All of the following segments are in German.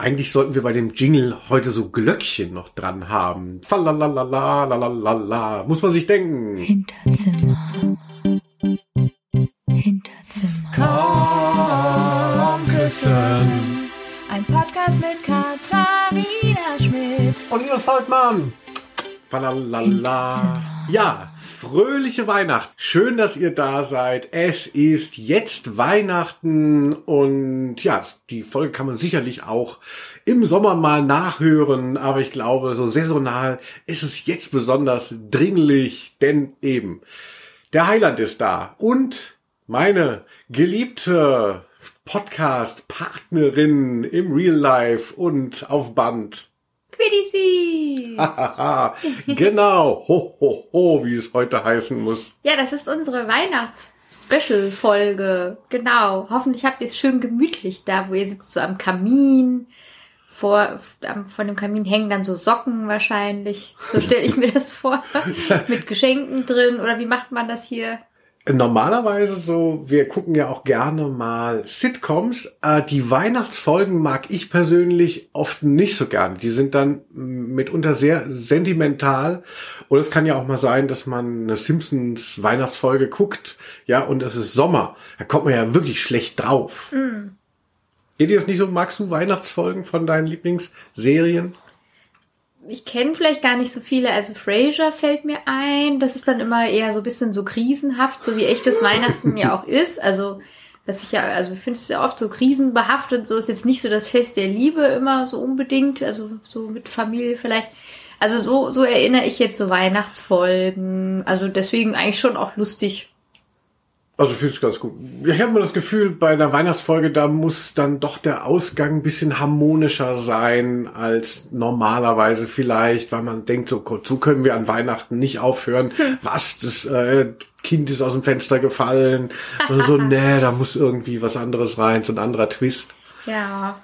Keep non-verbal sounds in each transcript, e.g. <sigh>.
Eigentlich sollten wir bei dem Jingle heute so Glöckchen noch dran haben. Falalala, lalalala. Muss man sich denken. Hinterzimmer. Hinterzimmer. Komm küssen. Ein Podcast mit Katharina Schmidt. Und Linus Volkmann. Falalala. Ja, fröhliche Weihnachten. Schön, dass ihr da seid. Es ist jetzt Weihnachten und ja, die Folge kann man sicherlich auch im Sommer mal nachhören, aber ich glaube, so saisonal ist es jetzt besonders dringlich, denn eben der Heiland ist da und meine geliebte Podcast-Partnerin im Real Life und auf Band Quiddies. <laughs> genau, ho, ho, ho, wie es heute heißen muss. Ja, das ist unsere Weihnachts-Special-Folge. Genau. Hoffentlich habt ihr es schön gemütlich da, wo ihr sitzt, so am Kamin. Vor, von dem Kamin hängen dann so Socken wahrscheinlich. So stelle ich mir das vor. <laughs> Mit Geschenken drin. Oder wie macht man das hier? Normalerweise so, wir gucken ja auch gerne mal Sitcoms. Äh, die Weihnachtsfolgen mag ich persönlich oft nicht so gern. Die sind dann mitunter sehr sentimental. Und es kann ja auch mal sein, dass man eine Simpsons Weihnachtsfolge guckt, ja, und es ist Sommer. Da kommt man ja wirklich schlecht drauf. Mm. Geht dir das nicht so? Magst du Weihnachtsfolgen von deinen Lieblingsserien? Ich kenne vielleicht gar nicht so viele. Also Frasier fällt mir ein. Das ist dann immer eher so ein bisschen so krisenhaft, so wie echtes <laughs> Weihnachten ja auch ist. Also was ich ja, also ich finde es ja oft so krisenbehaftet. So ist jetzt nicht so das Fest der Liebe immer so unbedingt. Also so mit Familie vielleicht. Also so, so erinnere ich jetzt so Weihnachtsfolgen. Also deswegen eigentlich schon auch lustig. Also ich finde es ganz gut. Ich habe immer das Gefühl, bei einer Weihnachtsfolge, da muss dann doch der Ausgang ein bisschen harmonischer sein als normalerweise vielleicht, weil man denkt, so, so können wir an Weihnachten nicht aufhören. Hm. Was, das äh, Kind ist aus dem Fenster gefallen. Sondern so, <laughs> nee, da muss irgendwie was anderes rein, so ein anderer Twist. Ja.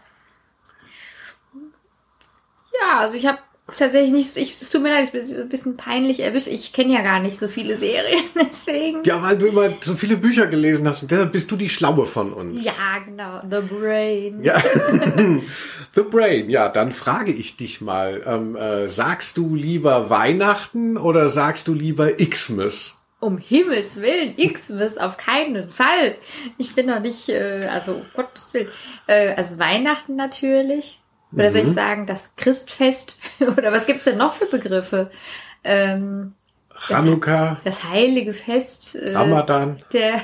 Ja, also ich habe tatsächlich nicht, ich, es tut mir leid, ich bin so ein bisschen peinlich erwischt. Ich kenne ja gar nicht so viele Serien, <laughs> deswegen. Ja, weil du immer so viele Bücher gelesen hast und deshalb bist du die Schlaue von uns. Ja, genau. The Brain. Ja. <laughs> The Brain. Ja, dann frage ich dich mal, ähm, äh, sagst du lieber Weihnachten oder sagst du lieber Xmas? Um Himmels Willen, Xmas auf keinen Fall. Ich bin noch nicht, äh, also um Gottes Willen. Äh, also Weihnachten natürlich. Oder soll ich mhm. sagen, das Christfest? <laughs> Oder was gibt's denn noch für Begriffe? Ähm, Chanukka. Das, das, heilige Fest. Äh, Ramadan. Der,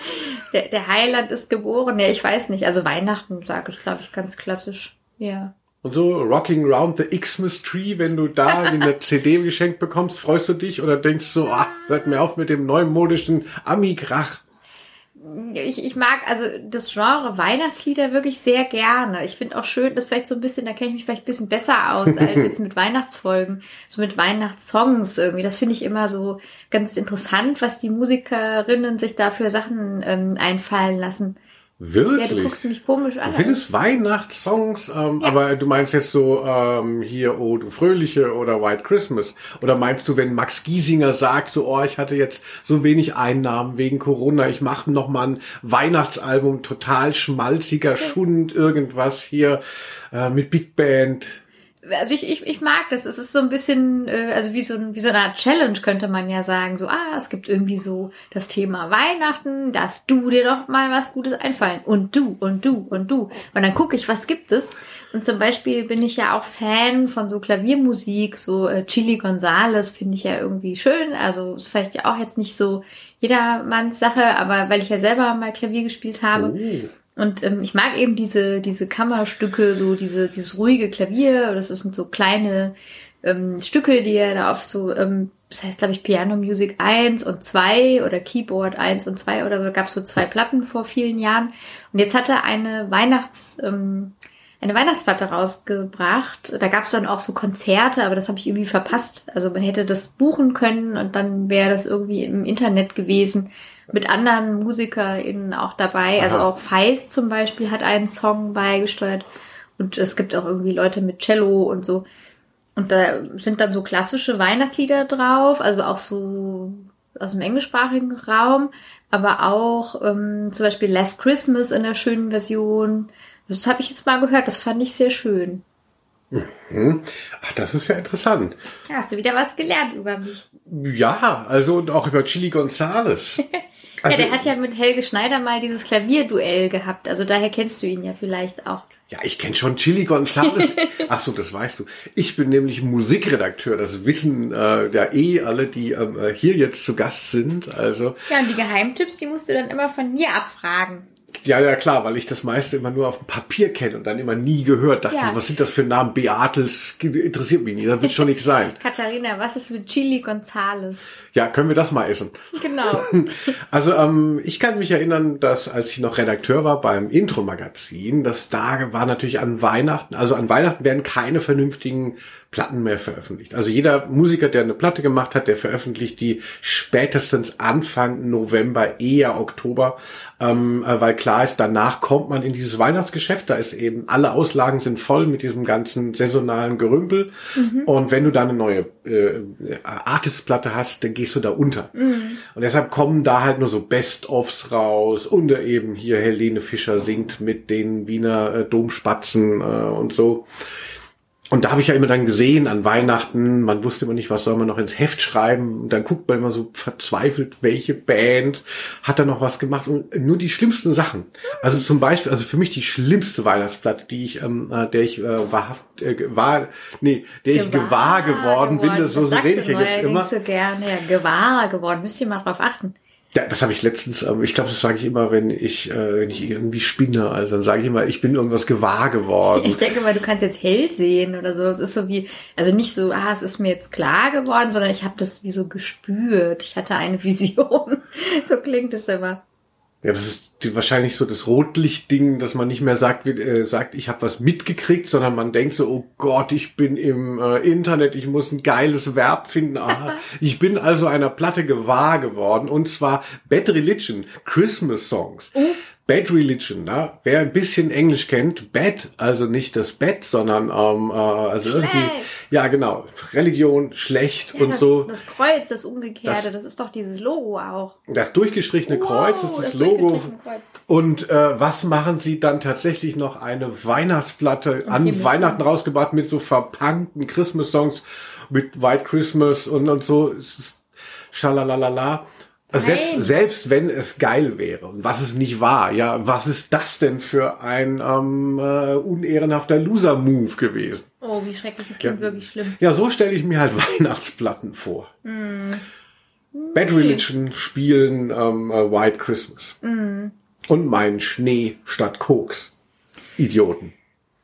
<laughs> der, der Heiland ist geboren. Ja, ich weiß nicht. Also Weihnachten sage ich, glaube ich, ganz klassisch. Ja. Und so Rocking Round the Xmas Tree, wenn du da eine <laughs> CD geschenkt bekommst, freust du dich oder denkst so, ah, hört mir auf mit dem neumodischen Ami-Krach? Ich, ich mag also das Genre Weihnachtslieder wirklich sehr gerne. Ich finde auch schön, dass vielleicht so ein bisschen, da kenne ich mich vielleicht ein bisschen besser aus als jetzt mit <laughs> Weihnachtsfolgen, so mit Weihnachtssongs irgendwie. Das finde ich immer so ganz interessant, was die Musikerinnen sich da für Sachen ähm, einfallen lassen. Wirklich? Ja, du guckst mich komisch an. Du findest Weihnachtssongs, ähm, ja. aber du meinst jetzt so ähm, hier, oh du Fröhliche oder White Christmas. Oder meinst du, wenn Max Giesinger sagt, so, oh, ich hatte jetzt so wenig Einnahmen wegen Corona, ich mache noch mal ein Weihnachtsalbum, total schmalziger Schund, irgendwas hier äh, mit Big Band also ich, ich, ich mag das. Es ist so ein bisschen, äh, also wie so, ein, wie so eine Art Challenge könnte man ja sagen. So, ah, es gibt irgendwie so das Thema Weihnachten, dass du dir doch mal was Gutes einfallen. Und du, und du, und du. Und dann gucke ich, was gibt es. Und zum Beispiel bin ich ja auch Fan von so Klaviermusik, so äh, Chili Gonzales finde ich ja irgendwie schön. Also ist vielleicht ja auch jetzt nicht so jedermanns Sache, aber weil ich ja selber mal Klavier gespielt habe. Oh. Und ähm, ich mag eben diese, diese Kammerstücke, so diese, dieses ruhige Klavier. Das sind so kleine ähm, Stücke, die er da auf so, ähm, das heißt, glaube ich, Piano Music 1 und 2 oder Keyboard 1 und 2 oder so, gab es so zwei Platten vor vielen Jahren. Und jetzt hat er eine Weihnachts, ähm, eine Weihnachtsplatte rausgebracht. Da gab es dann auch so Konzerte, aber das habe ich irgendwie verpasst. Also man hätte das buchen können und dann wäre das irgendwie im Internet gewesen mit anderen MusikerInnen auch dabei. Also Aha. Also auch Feist zum Beispiel hat einen Song beigesteuert. Und es gibt auch irgendwie Leute mit Cello und so. Und da sind dann so klassische Weihnachtslieder drauf, also auch so aus dem englischsprachigen Raum, aber auch ähm, zum Beispiel Last Christmas in der schönen Version Das habe ich jetzt mal gehört, das fand ich sehr schön. Ach, das ist ja interessant. Hast du wieder was gelernt über mich. Ja, also und auch über Chili Gonzales. <laughs> Also, ja, der hat ja mit Helge Schneider mal dieses Klavierduell gehabt. Also daher kennst du ihn ja vielleicht auch. Ja, ich kenne schon Chili Gonzales. <laughs> Ach so, das weißt du. Ich bin nämlich Musikredakteur. Das wissen äh, ja eh alle, die ähm, äh, hier jetzt zu Gast sind. Also Ja, und die Geheimtipps, die musst du dann immer von mir abfragen. Ja, ja klar, weil ich das meiste immer nur auf dem Papier kenne und dann immer nie gehört. Dachte, Ja. was sind das für Namen? Beatles interessiert mich nicht. Das wird schon nichts sein. <laughs> Katharina, was ist mit Chili Gonzales? Ja, können wir das mal essen? Genau. <laughs> Also ähm, ich kann mich erinnern, dass als ich noch Redakteur war beim Intro-Magazin, dass da war natürlich an Weihnachten, also an Weihnachten werden keine vernünftigen Platten mehr veröffentlicht. Also jeder Musiker, der eine Platte gemacht hat, der veröffentlicht die spätestens Anfang November, eher Oktober, ähm, äh, weil klar ist, danach kommt man in dieses Weihnachtsgeschäft, da ist eben, alle Auslagen sind voll mit diesem ganzen saisonalen Gerümpel und wenn du da eine neue äh, Artist-Platte hast, dann gehst du da unter. Und deshalb kommen da halt nur so Best-ofs raus und eben hier Helene Fischer singt mit den Wiener äh, Domspatzen äh, und so. Und da habe ich ja immer dann gesehen an Weihnachten, man wusste immer nicht, was soll man noch ins Heft schreiben. Und dann guckt man immer so verzweifelt, welche Band hat da noch was gemacht. Und nur die schlimmsten Sachen. Also zum Beispiel, also für mich die schlimmste Weihnachtsplatte, die ich, ähm, äh, der ich äh, wahrhaft, äh, war, nee, der ich gewahr geworden bin, das, so, so rede ich ja jetzt immer. so gerne. Ja, gewahr geworden. Müsst ihr mal drauf achten. Ja, das habe ich letztens, ähm, ich glaube, das sage ich immer, wenn ich, äh, wenn ich irgendwie spinne. Also dann sage ich immer, ich bin irgendwas gewahr geworden. <laughs> Ich denke mal, du kannst jetzt hell sehen oder so. Es ist so wie, also nicht so, ah, es ist mir jetzt klar geworden, sondern ich habe das wie so gespürt. Ich hatte eine <laughs> Vision. so klingt es immer. Ja, das ist die, wahrscheinlich so das Rotlichtding, dass man nicht mehr sagt, wie, äh, sagt, ich habe was mitgekriegt, sondern man denkt so, oh Gott, ich bin im äh, Internet, ich muss ein geiles Verb finden. Aha. <laughs> ich bin also einer Platte gewahr geworden und zwar Bad Religion, Christmas Songs. Bad Religion, ne? wer ein bisschen Englisch kennt, Bad, also nicht das Bett, sondern ähm, äh, also Schlecht. irgendwie, ja genau, Religion, schlecht Ja, und das, so. Das Kreuz, das Umgekehrte, Das- das, ist doch dieses Logo auch. Das durchgestrichene Kreuz Wow, ist das, Logo. durchgestrichene Kreuz. Und äh, was machen sie dann tatsächlich noch? Eine Weihnachtsplatte an Himmels Weihnachten rausgebracht mit so verpunkten Christmas-Songs, mit White Christmas und, und so. Schalalalala. Also. Selbst, selbst wenn es geil wäre und was es nicht war, ja, was ist das denn für ein ähm, äh, unehrenhafter Loser-Move gewesen? Oh, wie schrecklich, das klingt Ja. wirklich schlimm. Ja, so stelle ich mir halt <laughs> Weihnachtsplatten vor. Bad Religion spielen ähm, äh, White Christmas. Und meinen Schnee statt Koks. Idioten.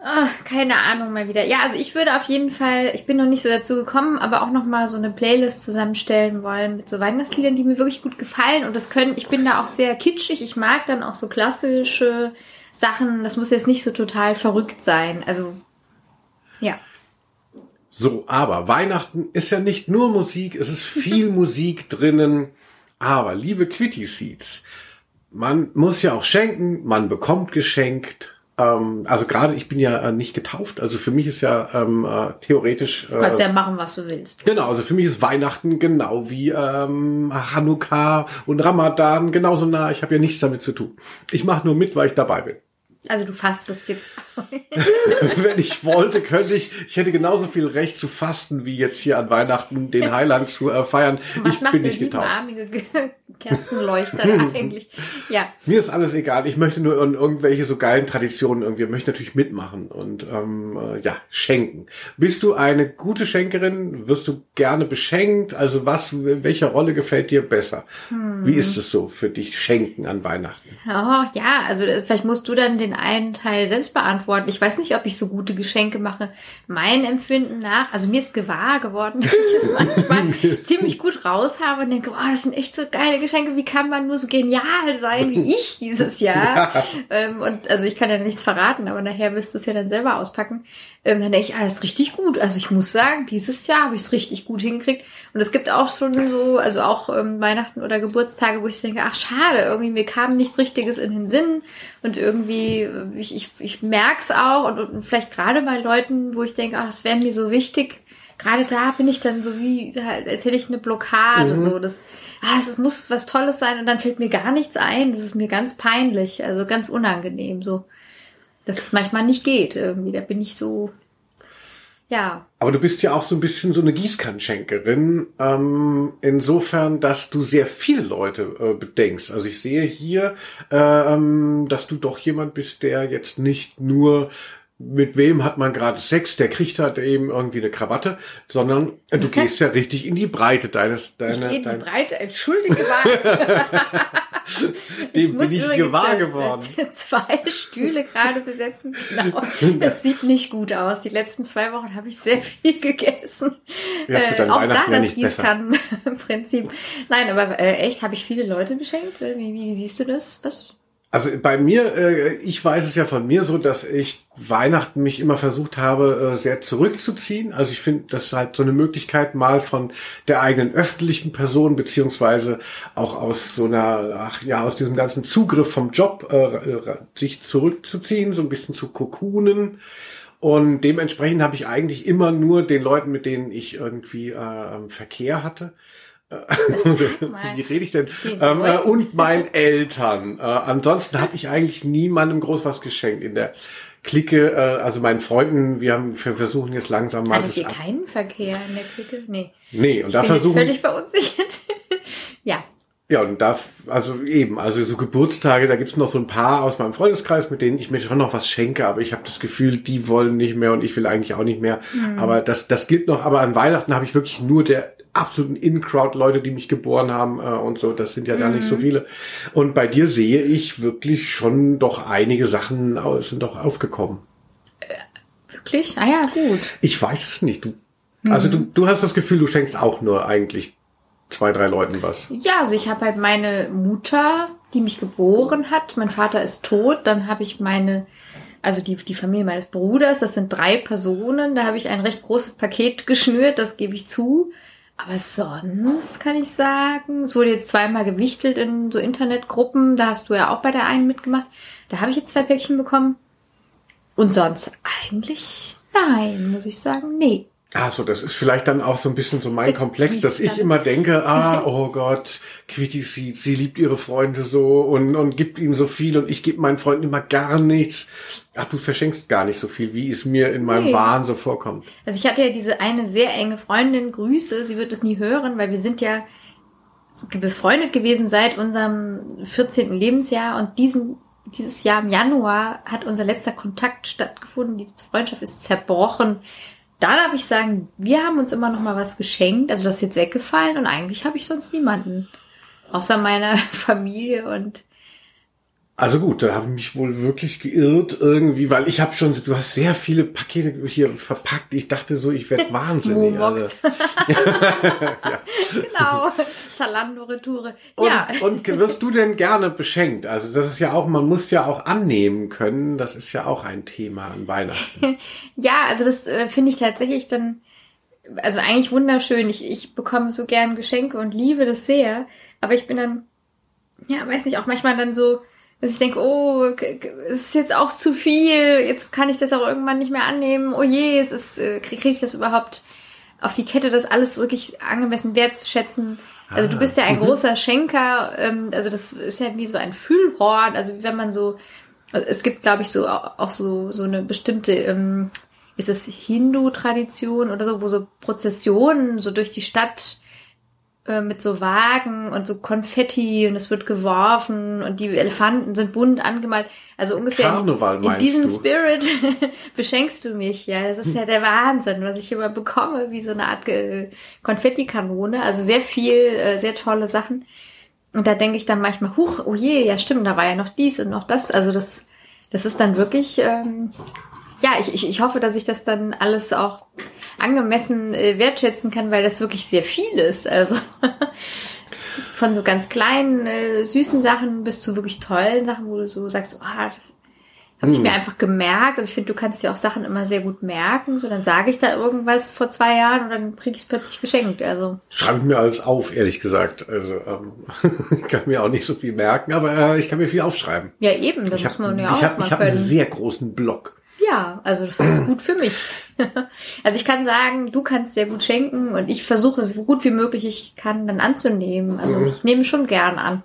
Ah, keine Ahnung mal wieder. Ja, also ich würde auf jeden Fall, ich bin noch nicht so dazu gekommen, aber auch noch mal so eine Playlist zusammenstellen wollen mit so Weihnachtsliedern, die mir wirklich gut gefallen. Und das können, ich bin da auch sehr kitschig. Ich mag dann auch so klassische Sachen. Das muss jetzt nicht so total verrückt sein. Also, ja. So, aber Weihnachten ist ja nicht nur Musik, es ist viel <laughs> Musik drinnen. Aber liebe Quitty Seeds, man muss ja auch schenken, man bekommt geschenkt. Ähm, also gerade ich bin ja äh, nicht getauft, also für mich ist ja ähm, äh, theoretisch. Du kannst Äh, ja machen, was du willst. Genau, also für mich ist Weihnachten genau wie ähm, Hanukkah und Ramadan genauso nah. Ich habe ja nichts damit zu tun. Ich mache nur mit, weil ich dabei bin. Also du fastest jetzt. Wenn ich wollte, könnte ich, ich hätte genauso viel Recht zu fasten, wie jetzt hier an Weihnachten den Heiland zu äh, feiern. Was ich macht bin nicht getauft. siebenarmige Ge- <laughs> Kerzenleuchter <laughs> eigentlich? Ja. Mir ist alles egal. Ich möchte nur in irgendwelche so geilen Traditionen irgendwie, möchte natürlich mitmachen und ähm, äh, ja, schenken. Bist du eine gute Schenkerin? Wirst du gerne beschenkt? Also was, welche Rolle gefällt dir besser? Wie ist es so für dich, Schenken an Weihnachten? Oh, ja, also äh, vielleicht musst du dann den einen Teil selbst beantworten. Ich weiß nicht, ob ich so gute Geschenke mache. Mein Empfinden nach, also mir ist gewahr geworden, <laughs> dass ich es manchmal <laughs> ziemlich gut raus habe und denke, oh, das sind echt so geile Geschenke. Wie kann man nur so genial sein wie <laughs> ich dieses Jahr? ähm, und also ich kann ja nichts verraten, aber nachher wirst du es ja dann selber auspacken. Ähm, dann denke ich, ah, das ist richtig gut. Also ich muss sagen, dieses Jahr habe ich es richtig gut hingekriegt. Und es gibt auch schon so, also auch ähm, Weihnachten oder Geburtstage, wo ich denke, ach schade, irgendwie mir kam nichts Richtiges in den Sinn. Und irgendwie, äh, ich, ich, ich merk's auch und, und vielleicht gerade bei Leuten, wo ich denke, ach, das wäre mir so wichtig. Gerade da bin ich dann so wie, als hätte ich eine Blockade, so das, ah, es muss was Tolles sein und dann fällt mir gar nichts ein. Das ist mir ganz peinlich, also ganz unangenehm so. dass es manchmal nicht geht irgendwie. Da bin ich so, ja. Aber du bist ja auch so ein bisschen so eine Gießkannenschenkerin, ähm, insofern, dass du sehr viele Leute äh, bedenkst. Also ich sehe hier, ähm, dass du doch jemand bist, der jetzt nicht nur mit wem hat man gerade Sex, der kriegt halt eben irgendwie eine Krawatte, sondern äh, du gehst ja richtig in die Breite deines, deiner, Ich gehe in die Breite, entschuldige mal. <laughs> <laughs> dem bin ich gewahr geworden. <laughs> Zwei Stühle gerade besetzen. Genau. <laughs> Das sieht nicht gut aus. Die letzten zwei Wochen habe ich sehr viel gegessen. Ja, Äh, auch da das. Gießkannenprinzip. Nein, aber äh, echt, habe ich viele Leute beschenkt? Wie, wie, wie siehst du das? Was? Also bei mir, äh, ich weiß es ja von mir so, dass ich Weihnachten mich immer versucht habe, äh, sehr zurückzuziehen. Also ich finde, das ist halt so eine Möglichkeit, mal von der eigenen öffentlichen Person beziehungsweise auch aus so einer, ach ja, aus diesem ganzen Zugriff vom Job äh, sich zurückzuziehen, so ein bisschen zu kokunen. Und dementsprechend habe ich eigentlich immer nur den Leuten, mit denen ich irgendwie Verkehr hatte. <laughs> wie rede ich denn? Den Ähm, äh, und meinen Eltern. Äh, ansonsten habe ich eigentlich niemandem groß was geschenkt in der Clique. Äh, also meinen Freunden, wir haben, wir versuchen jetzt langsam mal Hattet das ihr keinen Verkehr in der Clique? Nee. Nee, und da Ich bin jetzt versuchen völlig verunsichert. <laughs> ja. ja und da also eben, also so Geburtstage, da gibt's noch so ein paar aus meinem Freundeskreis, mit denen ich mir schon noch was schenke, aber ich habe das Gefühl, die wollen nicht mehr und ich will eigentlich auch nicht mehr. Mhm. Aber das das gilt noch. Aber an Weihnachten habe ich wirklich nur der absoluten In-Crowd Leute, die mich geboren haben äh, und so. Das sind ja da nicht so Mhm. viele. Und bei dir sehe ich wirklich schon doch einige Sachen sind doch aufgekommen. Wirklich? Ah ja, gut. Ich weiß es nicht. Du, also du, du hast das Gefühl, du schenkst auch nur eigentlich zwei, drei Leuten was. Ja, also ich habe halt meine Mutter, die mich geboren hat. Mein Vater ist tot. Dann habe ich meine, also die, die Familie meines Bruders. Das sind drei Personen. Da habe ich ein recht großes Paket <laughs> geschnürt. Das gebe ich zu. Aber sonst kann ich sagen, es wurde jetzt zweimal gewichtelt in so Internetgruppen. Da hast du ja auch bei der einen mitgemacht. Da habe ich jetzt zwei Päckchen bekommen. Und sonst eigentlich nein, muss ich sagen, nee. Ach so, das ist vielleicht dann auch so ein bisschen so mein Komplex, dass ich Dann- immer denke, <laughs> ah, oh Gott, Quickie sieht, sie liebt ihre Freunde so und, und gibt ihnen so viel und ich gebe meinen Freunden immer gar nichts. Ach, du verschenkst gar nicht so viel, wie es mir in meinem Nee. Wahn so vorkommt. Also ich hatte ja diese eine sehr enge Freundin, Grüße, sie wird es nie hören, weil wir sind ja befreundet gewesen seit unserem 14. Lebensjahr und diesen, dieses Jahr im Januar hat unser letzter Kontakt stattgefunden, die Freundschaft ist zerbrochen. Da darf ich sagen, wir haben uns immer noch mal was geschenkt, also das ist jetzt weggefallen und eigentlich habe ich sonst niemanden. Außer meiner <laughs> Familie und Also gut, da habe ich mich wohl wirklich geirrt irgendwie, weil ich habe schon, du hast sehr viele Pakete hier verpackt. Ich dachte so, ich werde <laughs> wahnsinnig. Also. Momox. <laughs> <laughs> genau. Zalando-Retoure. Und, Ja. und wirst du denn gerne beschenkt? Also das ist ja auch, man muss ja auch annehmen können. Das ist ja auch ein Thema an Weihnachten. Ja, also das äh, finde ich tatsächlich dann, also eigentlich wunderschön. Ich, ich bekomme so gern Geschenke und liebe das sehr. Aber ich bin dann, ja, weiß nicht, auch manchmal dann so, dass ich denke, oh, es ist jetzt auch zu viel. Jetzt kann ich das auch irgendwann nicht mehr annehmen. Oh je, es ist, äh, kriege krieg ich das überhaupt auf die Kette, das alles wirklich angemessen wertzuschätzen. Also du Ah. bist ja ein großer Schenker, ähm, also das ist ja wie so ein Füllhorn, also wenn man so, es gibt glaube ich so auch so so eine bestimmte, ähm, ist es Hindu-Tradition oder so, wo so Prozessionen so durch die Stadt äh, mit so Wagen und so Konfetti und es wird geworfen und die Elefanten sind bunt angemalt. Also ungefähr in- Karneval in, meinst diesem du? Spirit <laughs> beschenkst du mich. Ja, das ist ja der Wahnsinn, was ich immer bekomme, wie so eine Art äh, Konfettikanone. Also sehr viel, äh, sehr tolle Sachen. Und da denke ich dann manchmal, huch, oh je, ja stimmt, da war ja noch dies und noch das. Also das, das ist dann wirklich, ähm, ja, ich, ich, ich hoffe, dass ich das dann alles auch angemessen äh, wertschätzen kann, weil das wirklich sehr viel ist. Also <laughs> von so ganz kleinen, äh, süßen Sachen bis zu wirklich tollen Sachen, wo du so sagst, ah, das habe ich Hm. mir einfach gemerkt. Also ich finde, du kannst dir auch Sachen immer sehr gut merken. So, dann sage ich da irgendwas vor zwei Jahren und dann krieg ich es plötzlich geschenkt. Also Schreibe mir alles auf, ehrlich gesagt. Also ähm, <laughs> ich kann mir auch nicht so viel merken, aber äh, ich kann mir viel aufschreiben. ja, eben, das Ich muss habe man ja ich auch hab, ich hab einen sehr großen Block. Ja, also das ist gut für mich. <laughs> also ich kann sagen, du kannst sehr gut schenken und ich versuche es so gut wie möglich ich kann dann anzunehmen. Also Mhm. ich nehme schon gern an.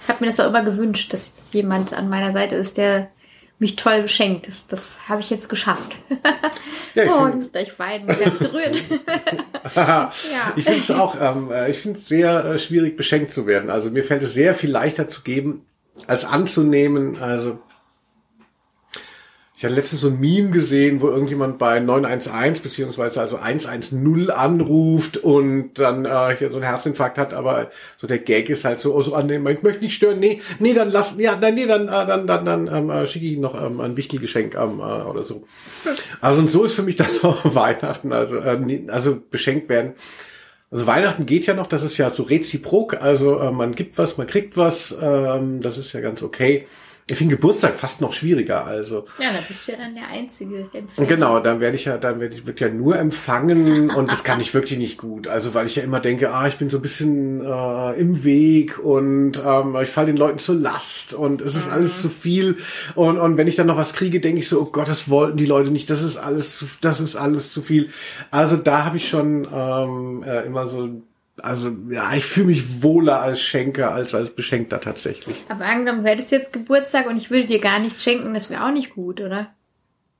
Ich habe mir das auch immer gewünscht, dass, dass jemand an meiner Seite ist, der mich toll beschenkt. Das, das habe ich jetzt geschafft. Ja, ich oh, ich muss gleich weinen, bin ganz gerührt. <laughs> Ich finde es auch, ähm, äh, ich finde es sehr äh, schwierig, beschenkt zu werden. Also mir fällt es sehr viel leichter zu geben, als anzunehmen. Also ich hatte letztens so ein Meme gesehen, wo irgendjemand bei 911 beziehungsweise also 110 anruft und dann äh, hier so einen Herzinfarkt hat, aber so der Gag ist halt so, oh, so annehmen, ich möchte nicht stören, nee, nee, dann lass, ja, nein, nee, dann, äh, dann, dann, dann ähm, äh, schicke ich ihm noch ähm, ein wichtiges Geschenk ähm, äh, oder so. Also und so ist für mich <laughs> dann auch Weihnachten, also, äh, nee, also beschenkt werden. Also Weihnachten geht ja noch, das ist ja so reziprok, also äh, man gibt was, man kriegt was, ähm, das ist ja ganz okay. Ich finde Geburtstag fast noch schwieriger, also Ja, da bist du ja dann der einzige Empfänger. genau, dann werde ich ja, dann werde ich wird ja nur empfangen <laughs> und das kann ich wirklich nicht gut. Also weil ich ja immer denke, ah, ich bin so ein bisschen äh, im Weg und ähm, ich falle den Leuten zur Last und es ist alles zu viel und und wenn ich dann noch was kriege, denke ich so, oh Gott, das wollten die Leute nicht, das ist alles, zu, das ist alles zu viel. Also da habe ich schon ähm, äh, immer so also ja, ich fühle mich wohler als Schenker als als Beschenkter tatsächlich. Aber angenommen, du hättest jetzt Geburtstag und ich würde dir gar nichts schenken, das wäre auch nicht gut, oder?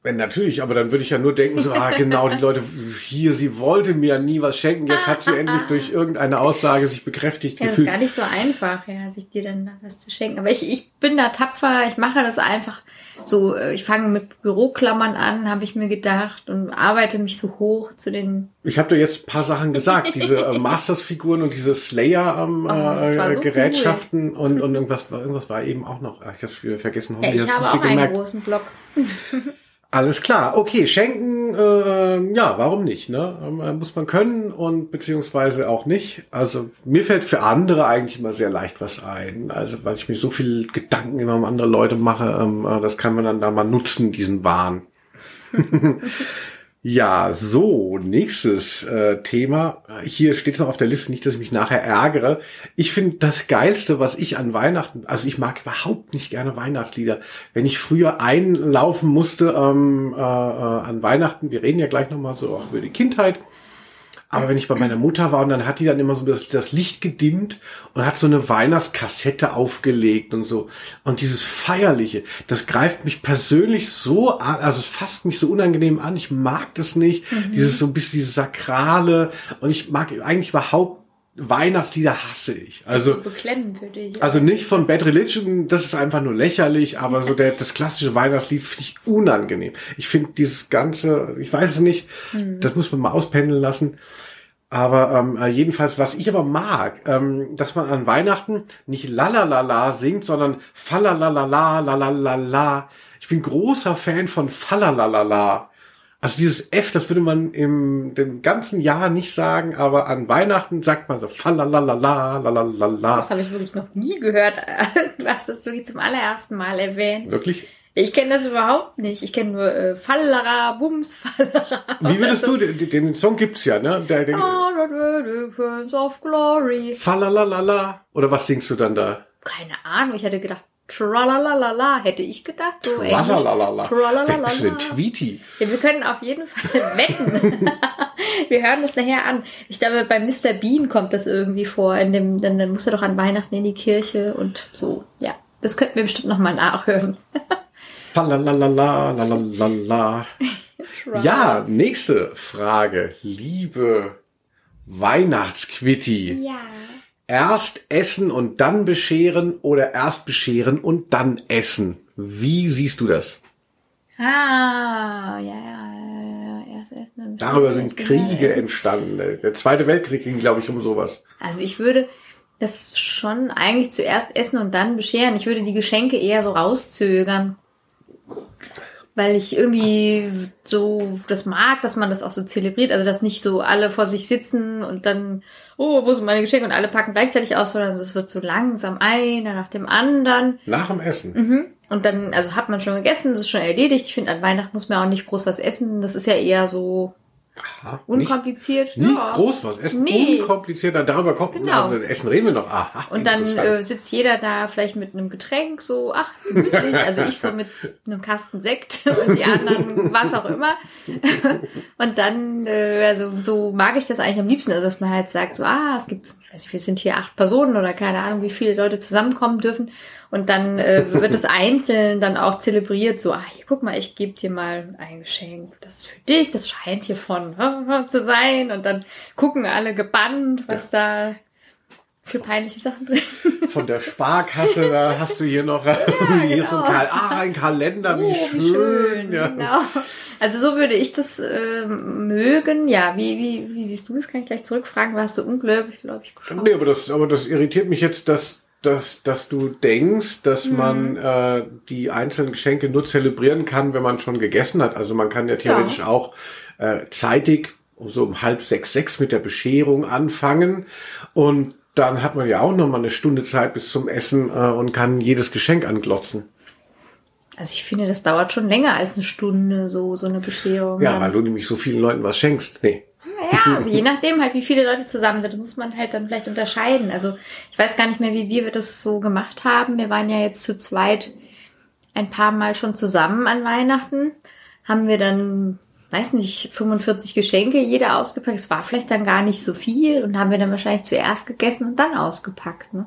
Wenn natürlich, aber dann würde ich ja nur denken, so, ah, genau, die Leute hier, sie wollte mir ja nie was schenken, jetzt hat sie endlich <laughs> durch irgendeine Aussage sich bekräftigt Ja, das ist gefühlt. gar nicht so einfach, ja, sich dir dann was zu schenken. Aber ich, ich bin da tapfer, ich mache das einfach so, äh, ich fange mit Büroklammern an, habe ich mir gedacht, und arbeite mich so hoch zu den Ich habe dir jetzt ein paar Sachen gesagt, diese äh, <laughs> Masters-Figuren und diese Slayer ähm, Oh, äh, so Gerätschaften und, und irgendwas war irgendwas war eben auch noch. Ach, ich hab's wieder vergessen. Ja, ich habe auch dir einen gemerkt. großen Block. <laughs> Alles klar, okay, schenken, äh, ja, warum nicht, ne? Ähm, Muss man können und beziehungsweise auch nicht. Also mir fällt für andere eigentlich immer sehr leicht was ein. Also weil ich mir so viel Gedanken immer um andere Leute mache, ähm, äh, das kann man dann da mal nutzen, diesen Wahn. <laughs> Ja, so, nächstes äh, Thema. Hier steht es noch auf der Liste, nicht, dass ich mich nachher ärgere. Ich finde das Geilste, was ich an Weihnachten, also ich mag überhaupt nicht gerne Weihnachtslieder. Wenn ich früher einlaufen musste ähm, äh, äh, an Weihnachten, wir reden ja gleich nochmal so auch über die Kindheit, aber wenn ich bei meiner Mutter war und dann hat die dann immer so das, das Licht gedimmt und hat so eine Weihnachtskassette aufgelegt und so. Und dieses Feierliche, das greift mich persönlich so an, also es fasst mich so unangenehm an. Ich mag das nicht. Dieses so ein bisschen dieses Sakrale. Und ich mag eigentlich überhaupt Weihnachtslieder hasse ich. Also, Beklemmen würde ich. also nicht von Bad Religion, das ist einfach nur lächerlich, aber so der, das klassische Weihnachtslied finde ich unangenehm. Ich finde dieses ganze, ich weiß es nicht, das muss man mal auspendeln lassen. Aber ähm, äh, jedenfalls, was ich aber mag, ähm, dass man an Weihnachten nicht lalalala singt, sondern falalalala, lalalala. Ich bin großer Fan von falalalala. Also dieses F, das würde man im dem ganzen Jahr nicht sagen, aber an Weihnachten sagt man so falalalala, lalalala. das habe ich wirklich noch nie gehört. <laughs> Du hast das wirklich zum allerersten Mal erwähnt. Wirklich? Ich kenne das überhaupt nicht. Ich kenne nur äh, Fallera, Bums, Fallera. Wie würdest du, den, den Song gibt's ja, ne? Der, der, Oh, of glory. Falalalala. Oder was singst du dann da? Keine Ahnung, ich hätte gedacht, tralalala, hätte ich gedacht. So Tralalala. Tralalala. Tweety? Ja, wir können auf jeden Fall <laughs> wetten. <laughs> wir hören das nachher an. Ich glaube, bei Mr. Bean kommt das irgendwie vor. In dem, dann, dann muss er doch an Weihnachten in die Kirche und so. Ja, das könnten wir bestimmt nochmal nachhören. <laughs> Falalalala, lalalala. Ja, nächste Frage. Liebe Weihnachtsquitty. Ja. Erst essen und dann bescheren oder erst bescheren und dann essen? Wie siehst du das? Ah, ja, ja, ja. Erst essen und Darüber sind Kriege entstanden. Der Zweite Weltkrieg ging, glaube ich, um sowas. Also ich würde das schon eigentlich zuerst essen und dann bescheren. Ich würde die Geschenke eher so rauszögern. Weil ich irgendwie so das mag, dass man das auch so zelebriert. Also dass nicht so alle vor sich sitzen und dann, oh, wo sind meine Geschenke? Und alle packen gleichzeitig aus, sondern es wird so langsam einer nach dem anderen. Nach dem Essen. Mhm. Und dann, also hat man schon gegessen, das ist schon erledigt. Ich finde, an Weihnachten muss man auch nicht groß was essen. Das ist ja eher so Aha, nicht, unkompliziert. nicht ja. groß was. Essen Nee. unkomplizierter. Darüber kommt, Genau. also Essen reden wir noch. Aha, Und dann äh, sitzt jeder da vielleicht mit einem Getränk, so, ach, gemütlich. Also ich so mit einem Kasten Sekt <laughs> und die anderen was auch immer. <laughs> Und dann, äh, also so mag ich das eigentlich am liebsten, also dass man halt sagt, so, ah, es gibt weiß nicht, wir sind hier acht Personen oder keine Ahnung, wie viele Leute zusammenkommen dürfen. Und dann äh, <laughs> wird es einzeln dann auch zelebriert, so, ach, hier, guck mal, ich gebe dir mal ein Geschenk. Das ist für dich, das scheint hier von <laughs> zu sein. Und dann gucken alle gebannt, was ja. da für peinliche Sachen drin. <laughs> Von der Sparkasse, da hast du hier noch ja, <laughs> hier genau. so ein, Kal ah, ein Kalender, wie oh, schön. Wie schön ja. Genau. Also so würde ich das äh, mögen. Ja, wie, wie, wie siehst du das? Kann ich gleich zurückfragen. Warst du ungläubig, glaube ich, geschaut? Nee, aber das, aber das irritiert mich jetzt, dass, dass, dass du denkst, dass mhm. man äh, die einzelnen Geschenke nur zelebrieren kann, wenn man schon gegessen hat. Also man kann ja theoretisch ja. auch äh, zeitig so um halb sechs, sechs mit der Bescherung anfangen und dann hat man ja auch noch mal eine Stunde Zeit bis zum Essen äh, und kann jedes Geschenk anglotzen. Also ich finde, das dauert schon länger als eine Stunde, so, so eine Bescherung. Ja, weil du nämlich so vielen Leuten was schenkst. Nee. Ja, also je nachdem halt, wie viele Leute zusammen sind, muss man halt dann vielleicht unterscheiden. Also ich weiß gar nicht mehr, wie wir das so gemacht haben. Wir waren ja jetzt zu zweit ein paar Mal schon zusammen an Weihnachten. Haben wir dann weiß nicht, 45 Geschenke jeder ausgepackt. Es war vielleicht dann gar nicht so viel und haben wir dann wahrscheinlich zuerst gegessen und dann ausgepackt. Ne?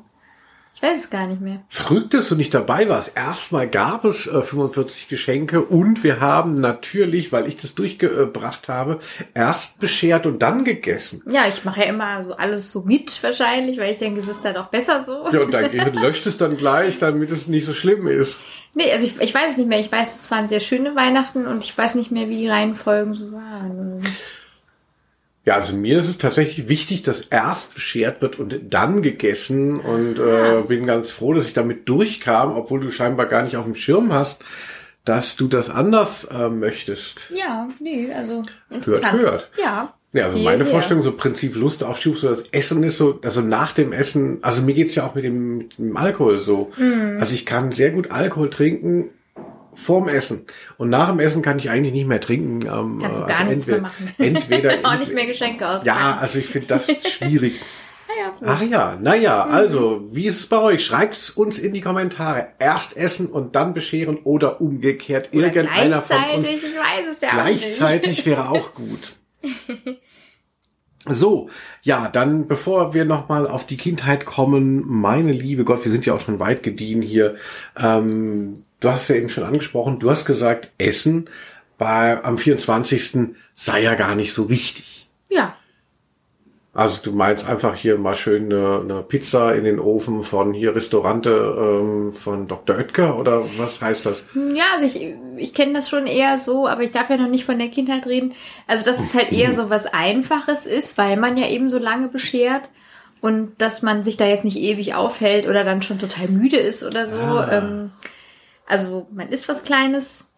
Ich weiß es gar nicht mehr. Verrückt, dass du nicht dabei warst. Erstmal gab es äh, 45 Geschenke und wir haben natürlich, weil ich das durchgebracht habe, erst beschert und dann gegessen. Ja, ich mache ja immer so alles so mit wahrscheinlich, weil ich denke, es ist dann auch besser so. Ja, und dein <laughs> Gehirn löscht es dann gleich, damit es nicht so schlimm ist. Nee, also ich, ich weiß es nicht mehr. Ich weiß, es waren sehr schöne Weihnachten und ich weiß nicht mehr, wie die Reihenfolgen so waren. Ja, also mir ist es tatsächlich wichtig, dass erst beschert wird und dann gegessen und äh, bin ganz froh, dass ich damit durchkam, obwohl du scheinbar gar nicht auf dem Schirm hast, dass du das anders äh, möchtest. Ja, nee, also interessant. Hört, hört. Ja. Ja, also meine hier. Vorstellung, so Prinzip Lustaufschub, so das Essen ist so, also nach dem Essen, also mir geht's ja auch mit dem, mit dem Alkohol so. Mm. Also ich kann sehr gut Alkohol trinken, vorm Essen. Und nach dem Essen kann ich eigentlich nicht mehr trinken. Ähm, Kannst du gar also nichts entweder, mehr machen. <laughs> Entweder, auch nicht mehr Geschenke aus. Ja, also ich finde das schwierig. <laughs> naja, Ach ja, naja, mhm. also, wie ist es bei euch? Schreibt uns in die Kommentare. Erst essen und dann bescheren oder umgekehrt. Oder Irgendeiner von uns. Ich weiß es ja gleichzeitig wäre auch gut. <laughs> So, ja, dann bevor wir nochmal auf die Kindheit kommen, meine liebe Gott, wir sind ja auch schon weit gediehen hier. Ähm, du hast es ja eben schon angesprochen, du hast gesagt, Essen bei, am 24. sei ja gar nicht so wichtig. Ja. Also du meinst einfach hier mal schön eine, eine Pizza in den Ofen von hier Restaurante ähm, von Dr. Oetker oder was heißt das? Ja, also ich, ich kenne das schon eher so, aber ich darf ja noch nicht von der Kindheit reden. Also dass es halt eher so was Einfaches ist, weil man ja eben so lange beschert und dass man sich da jetzt nicht ewig aufhält oder dann schon total müde ist oder so. Ah. Ähm, also man isst was Kleines,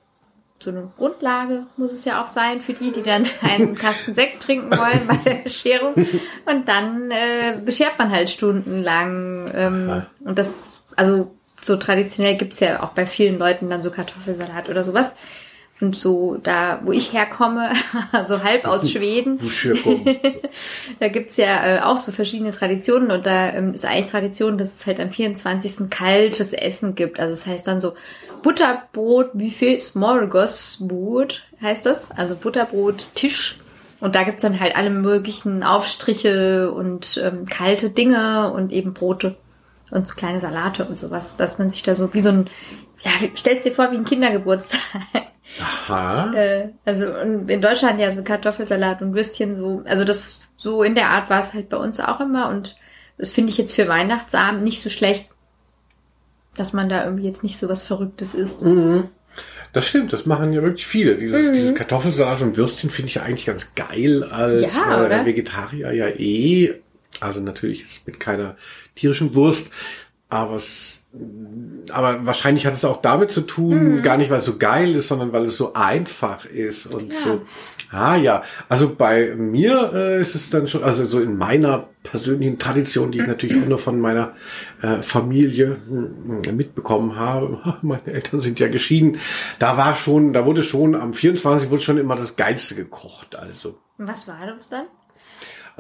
so eine Grundlage muss es ja auch sein für die, die dann <laughs> einen Kasten Sekt trinken wollen bei der Bescherung. Und dann äh, beschert man halt stundenlang. Ähm, und das, also so traditionell gibt's ja auch bei vielen Leuten dann so Kartoffelsalat oder sowas. Und so da, wo ich herkomme, <laughs> also halb aus Schweden, <laughs> da gibt's ja äh, auch so verschiedene Traditionen und da ähm, ist eigentlich Tradition, dass es halt am 24. kaltes Essen gibt. Also es das heißt dann so Butterbrot Buffet Smorgasbord heißt das. Also Butterbrot Tisch. Und da gibt's dann halt alle möglichen Aufstriche und ähm, kalte Dinge und eben Brote und so kleine Salate und sowas, dass man sich da so wie so ein, ja, stellst dir vor wie ein Kindergeburtstag. Aha. Äh, also in Deutschland ja so Kartoffelsalat und Würstchen so, also das so in der Art war es halt bei uns auch immer und das finde ich jetzt für Weihnachtsabend nicht so schlecht, dass man da irgendwie jetzt nicht so was Verrücktes isst. Mhm. Das stimmt, das machen ja wirklich viele. Dieses, mhm. dieses Kartoffelsalat und Würstchen finde ich ja eigentlich ganz geil als ja, äh, Vegetarier ja eh. Also natürlich ist mit keiner tierischen Wurst, aber es aber wahrscheinlich hat es auch damit zu tun, mhm. gar nicht weil es so geil ist, sondern weil es so einfach ist und ja. so. Ah ja, also bei mir äh, ist es dann schon, also so in meiner persönlichen Tradition, die ich natürlich auch nur von meiner äh, Familie äh, mitbekommen habe. <laughs> Meine Eltern sind ja geschieden. Da war schon, da wurde schon am 24 wurde schon immer das Geilste gekocht. Also. Was war das dann?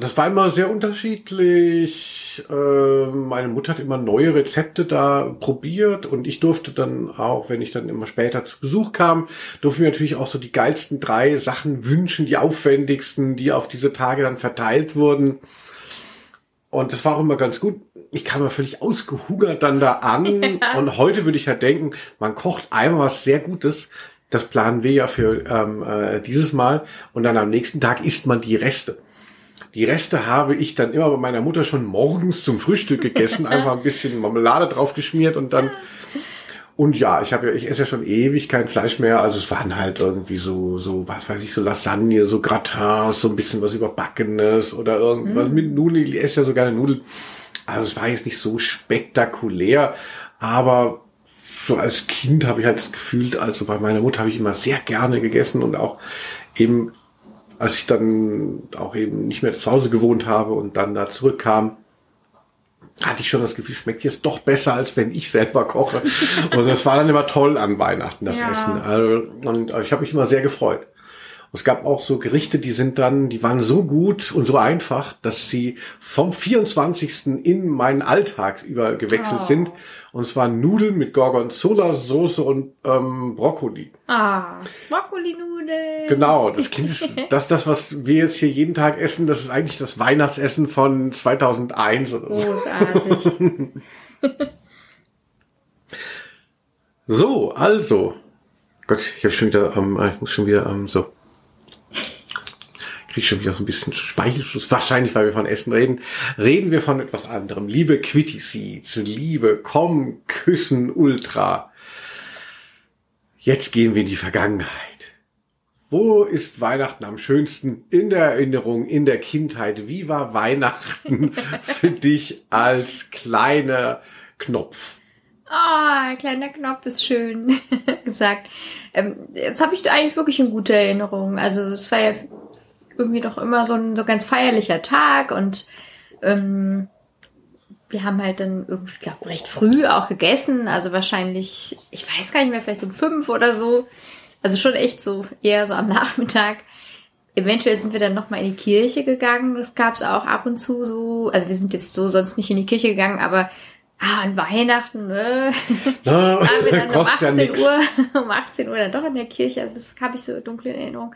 Das war immer sehr unterschiedlich. Ähm, meine Mutter hat immer neue Rezepte da probiert und ich durfte dann auch, wenn ich dann immer später zu Besuch kam, durfte mir natürlich auch so die geilsten drei Sachen wünschen, die aufwendigsten, die auf diese Tage dann verteilt wurden. Und das war auch immer ganz gut. Ich kam ja völlig ausgehungert dann da an. <laughs> Ja. Und heute würde ich ja denken, man kocht einmal was sehr Gutes. Das planen wir ja für ähm, äh, dieses Mal. Und dann am nächsten Tag isst man die Reste. Die Reste habe ich dann immer bei meiner Mutter schon morgens zum Frühstück gegessen. <laughs> Einfach ein bisschen Marmelade drauf geschmiert und dann und ja, ich habe ja, ich esse ja schon ewig kein Fleisch mehr. Also es waren halt irgendwie so, so, was weiß ich, so Lasagne, so Gratins, so ein bisschen was überbackenes oder irgendwas mit Nudeln. Ich esse ja so gerne Nudeln. Also es war jetzt nicht so spektakulär, aber so als Kind habe ich halt das Gefühl, also bei meiner Mutter habe ich immer sehr gerne gegessen und auch eben, als ich dann auch eben nicht mehr zu Hause gewohnt habe und dann da zurückkam, hatte ich schon das Gefühl, schmeckt jetzt doch besser, als wenn ich selber koche. <laughs> Und das war dann immer toll an Weihnachten, das Ja. Essen. Also, und ich habe mich immer sehr gefreut. Es gab auch so Gerichte, die sind dann, die waren so gut und so einfach, dass sie vom 24. in meinen Alltag übergewechselt Oh. sind. Und waren Nudeln mit Gorgonzola-Soße und ähm, Brokkoli. Ah, Brokkoli-Nudeln. Genau, das <laughs> klingt, das, das, was wir jetzt hier jeden Tag essen, das ist eigentlich das Weihnachtsessen von 2001 oder so. Großartig. <laughs> So, also. Gott, ich habe schon wieder, ähm, ich muss schon wieder, ähm, so. Krieg schon wieder so ein bisschen Speichelfluss. Wahrscheinlich, weil wir von Essen reden. Reden wir von etwas anderem. Liebe Quitty Seeds, liebe Komm, Küssen, Ultra. Jetzt gehen wir in die Vergangenheit. Wo ist Weihnachten am schönsten? In der Erinnerung, in der Kindheit. Wie war Weihnachten <laughs> für dich als kleiner Knopf? Ah, kleiner Knopf ist schön <laughs> gesagt. Ähm, jetzt habe ich eigentlich wirklich eine gute Erinnerung. Also es war ja irgendwie doch immer so ein so ganz feierlicher Tag und ähm, wir haben halt dann irgendwie, ich glaube, recht früh auch gegessen. Also wahrscheinlich, ich weiß gar nicht mehr, vielleicht um fünf oder so. Also schon echt so eher so am <laughs> Nachmittag. Eventuell sind wir dann nochmal in die Kirche gegangen. Das gab es auch ab und zu so. Also wir sind jetzt so sonst nicht in die Kirche gegangen, aber ah, an Weihnachten, ne? <laughs> Na, waren wir <laughs> dann um kostet ja 18 nix. Uhr, um 18 Uhr dann doch in der Kirche. Also das habe ich so dunkle in Erinnerung.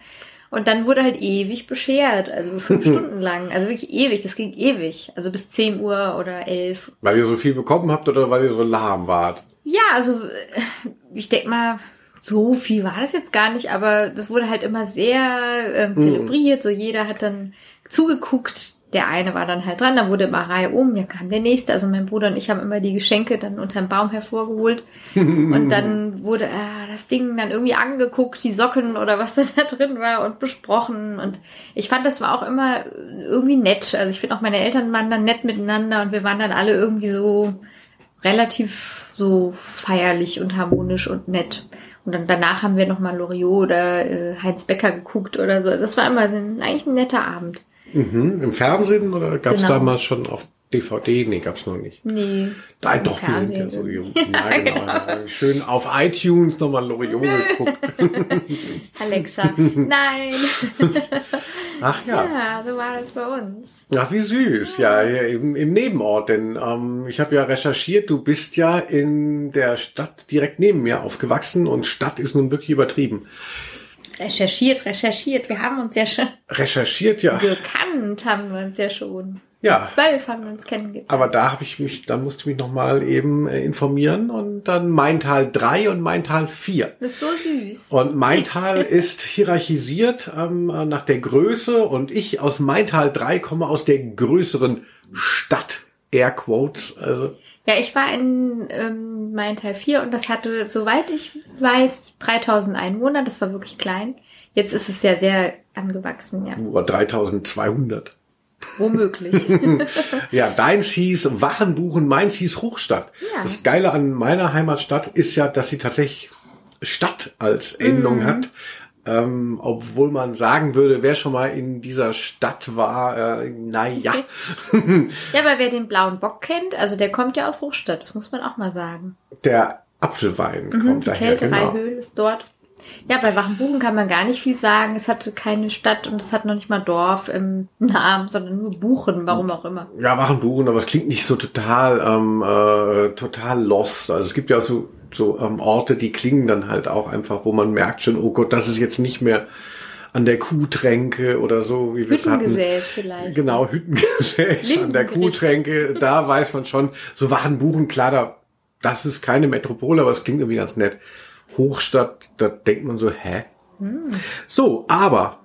Und dann wurde halt ewig beschert, also <laughs> fünf Stunden lang. Also wirklich ewig, das ging ewig. Also bis 10 Uhr oder 11. Weil ihr so viel bekommen habt oder weil ihr so lahm wart? Ja, also äh, ich denk mal, so viel war das jetzt gar nicht, aber das wurde halt immer sehr ähm, zelebriert. So jeder hat dann zugeguckt. Der eine war dann halt dran, dann wurde immer Reihe um, ja kam der nächste. Also mein Bruder und ich haben immer die Geschenke dann unterm Baum hervorgeholt. <laughs> und dann wurde äh, das Ding dann irgendwie angeguckt, die Socken oder was <laughs> da, da drin war und besprochen. Und ich fand, das war auch immer irgendwie nett. Also ich finde auch meine Eltern waren dann nett miteinander und wir waren dann alle irgendwie so relativ so feierlich und harmonisch und nett. Und dann danach haben wir nochmal Loriot oder äh, Heinz Becker geguckt oder so. Also Das war immer ein, eigentlich ein netter Abend. Mhm. Im Fernsehen oder gab es Genau. damals schon auf DVD? Nee, gab's noch nicht. Nee. Nein, im doch, wir sind ja so jung. <laughs> Ja, genau. Schön auf iTunes nochmal Loriot <laughs> geguckt. <laughs> Alexa. Nein. Ach ja. Ja, so war das bei uns. Ach, wie süß. Ja, hier im, im Nebenort. Denn ähm, ich habe ja recherchiert, du bist ja in der Stadt direkt neben mir aufgewachsen und Stadt ist nun wirklich übertrieben. Recherchiert, recherchiert. Wir haben uns ja schon Recherchiert, ja. gekannt, haben wir uns ja schon. Ja. Zwölf haben wir uns kennengelernt. Aber da habe ich mich, da musste ich mich nochmal eben äh, informieren und dann Maintal 3 und Maintal 4. Du bist so süß. Und Maintal <laughs> ist hierarchisiert ähm, nach der Größe und ich aus Maintal 3 komme aus der größeren Stadt. Air Quotes. Also Ja, ich war in ähm, mein Teil 4 und das hatte, soweit ich weiß, 3000 Einwohner. Das war wirklich klein. Jetzt ist es ja sehr angewachsen, ja. nur 3200. Womöglich. <laughs> Ja, deins hieß Wachenbuchen, meins hieß Hochstadt. Ja. Das Geile an meiner Heimatstadt ist ja, dass sie tatsächlich Stadt als Endung Mhm. hat. Ähm, obwohl man sagen würde, wer schon mal in dieser Stadt war, äh, na ja. <laughs> ja, aber wer den blauen Bock kennt, also der kommt ja aus Hochstadt, das muss man auch mal sagen. Der Apfelwein Mhm, kommt die daher. Genau. Kältereihöhle ist dort. Ja, bei Wachenbuchen kann man gar nicht viel sagen. Es hatte keine Stadt und es hat noch nicht mal Dorf im <laughs> Namen, sondern nur Buchen, warum auch immer. Ja, Wachenbuchen, aber es klingt nicht so total, ähm, äh, total lost. Also es gibt ja so, so ähm, Orte, die klingen dann halt auch einfach, wo man merkt schon, oh Gott, das ist jetzt nicht mehr an der Kuhtränke oder so, wie wir es hatten. Hüttengesäß vielleicht. Genau, Hüttengesäß an der. Kuhtränke, da weiß man schon, so Warenbuchen, klar, da, das ist keine Metropole, aber es klingt irgendwie ganz nett. Hochstadt, da denkt man so, hä? So, aber,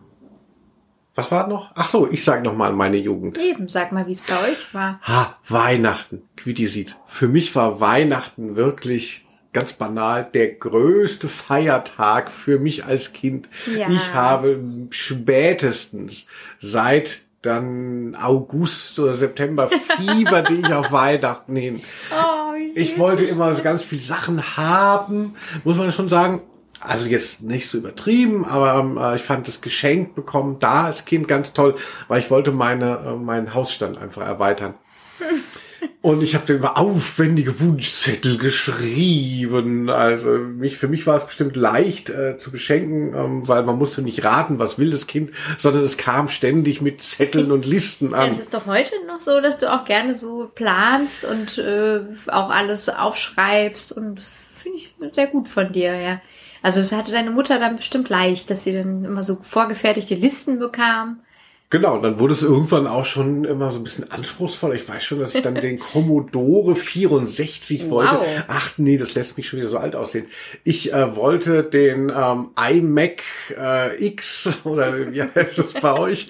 was war noch? Ach so, ich sag noch mal meine Jugend. Eben, sag mal, wie es bei euch war. Ha, Weihnachten, Quidi sieht. Für mich war Weihnachten wirklich ganz banal der größte Feiertag für mich als Kind. Ja. Ich habe spätestens seit dann August oder September fieberte <laughs> ich auf Weihnachten hin. Oh. Ich wollte immer so ganz viel Sachen haben, muss man schon sagen. Also jetzt nicht so übertrieben, aber ähm, äh, ich fand das Geschenk bekommen da als Kind ganz toll, weil ich wollte meine äh, meinen Hausstand einfach erweitern. <laughs> Und ich habe dann immer aufwendige Wunschzettel geschrieben. Also mich, für mich war es bestimmt leicht äh, zu beschenken, ähm, weil man musste nicht raten, was will das Kind, sondern es kam ständig mit Zetteln und Listen Ja, an. es ist doch heute noch so, dass du auch gerne so planst und äh, auch alles aufschreibst und das finde ich sehr gut von dir, ja. Also es hatte deine Mutter dann bestimmt leicht, dass sie dann immer so vorgefertigte Listen bekam. Genau, dann wurde es irgendwann auch schon immer so ein bisschen anspruchsvoll. Ich weiß schon, dass ich dann <laughs> den Commodore 64 wollte. Wow. Ach nee, das lässt mich schon wieder so alt aussehen. Ich äh, wollte den ähm, iMac äh, X oder wie heißt es bei <laughs> euch?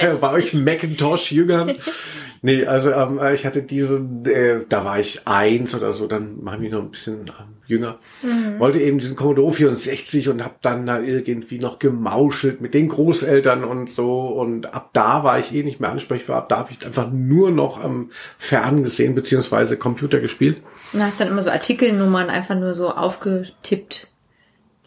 Äh, bei euch. Macintosh-Jüngern. <laughs> Nee, also ähm, äh, ich hatte diese, äh, da war ich eins oder so, dann mache ich mich noch ein bisschen ähm, jünger. Wollte eben diesen Commodore 64 und habe dann da irgendwie noch gemauschelt mit den Großeltern und so. Und ab da war ich eh nicht mehr ansprechbar. Ab da habe ich einfach nur noch am Fern gesehen, beziehungsweise Computer gespielt. Und hast dann immer so Artikelnummern einfach nur so aufgetippt,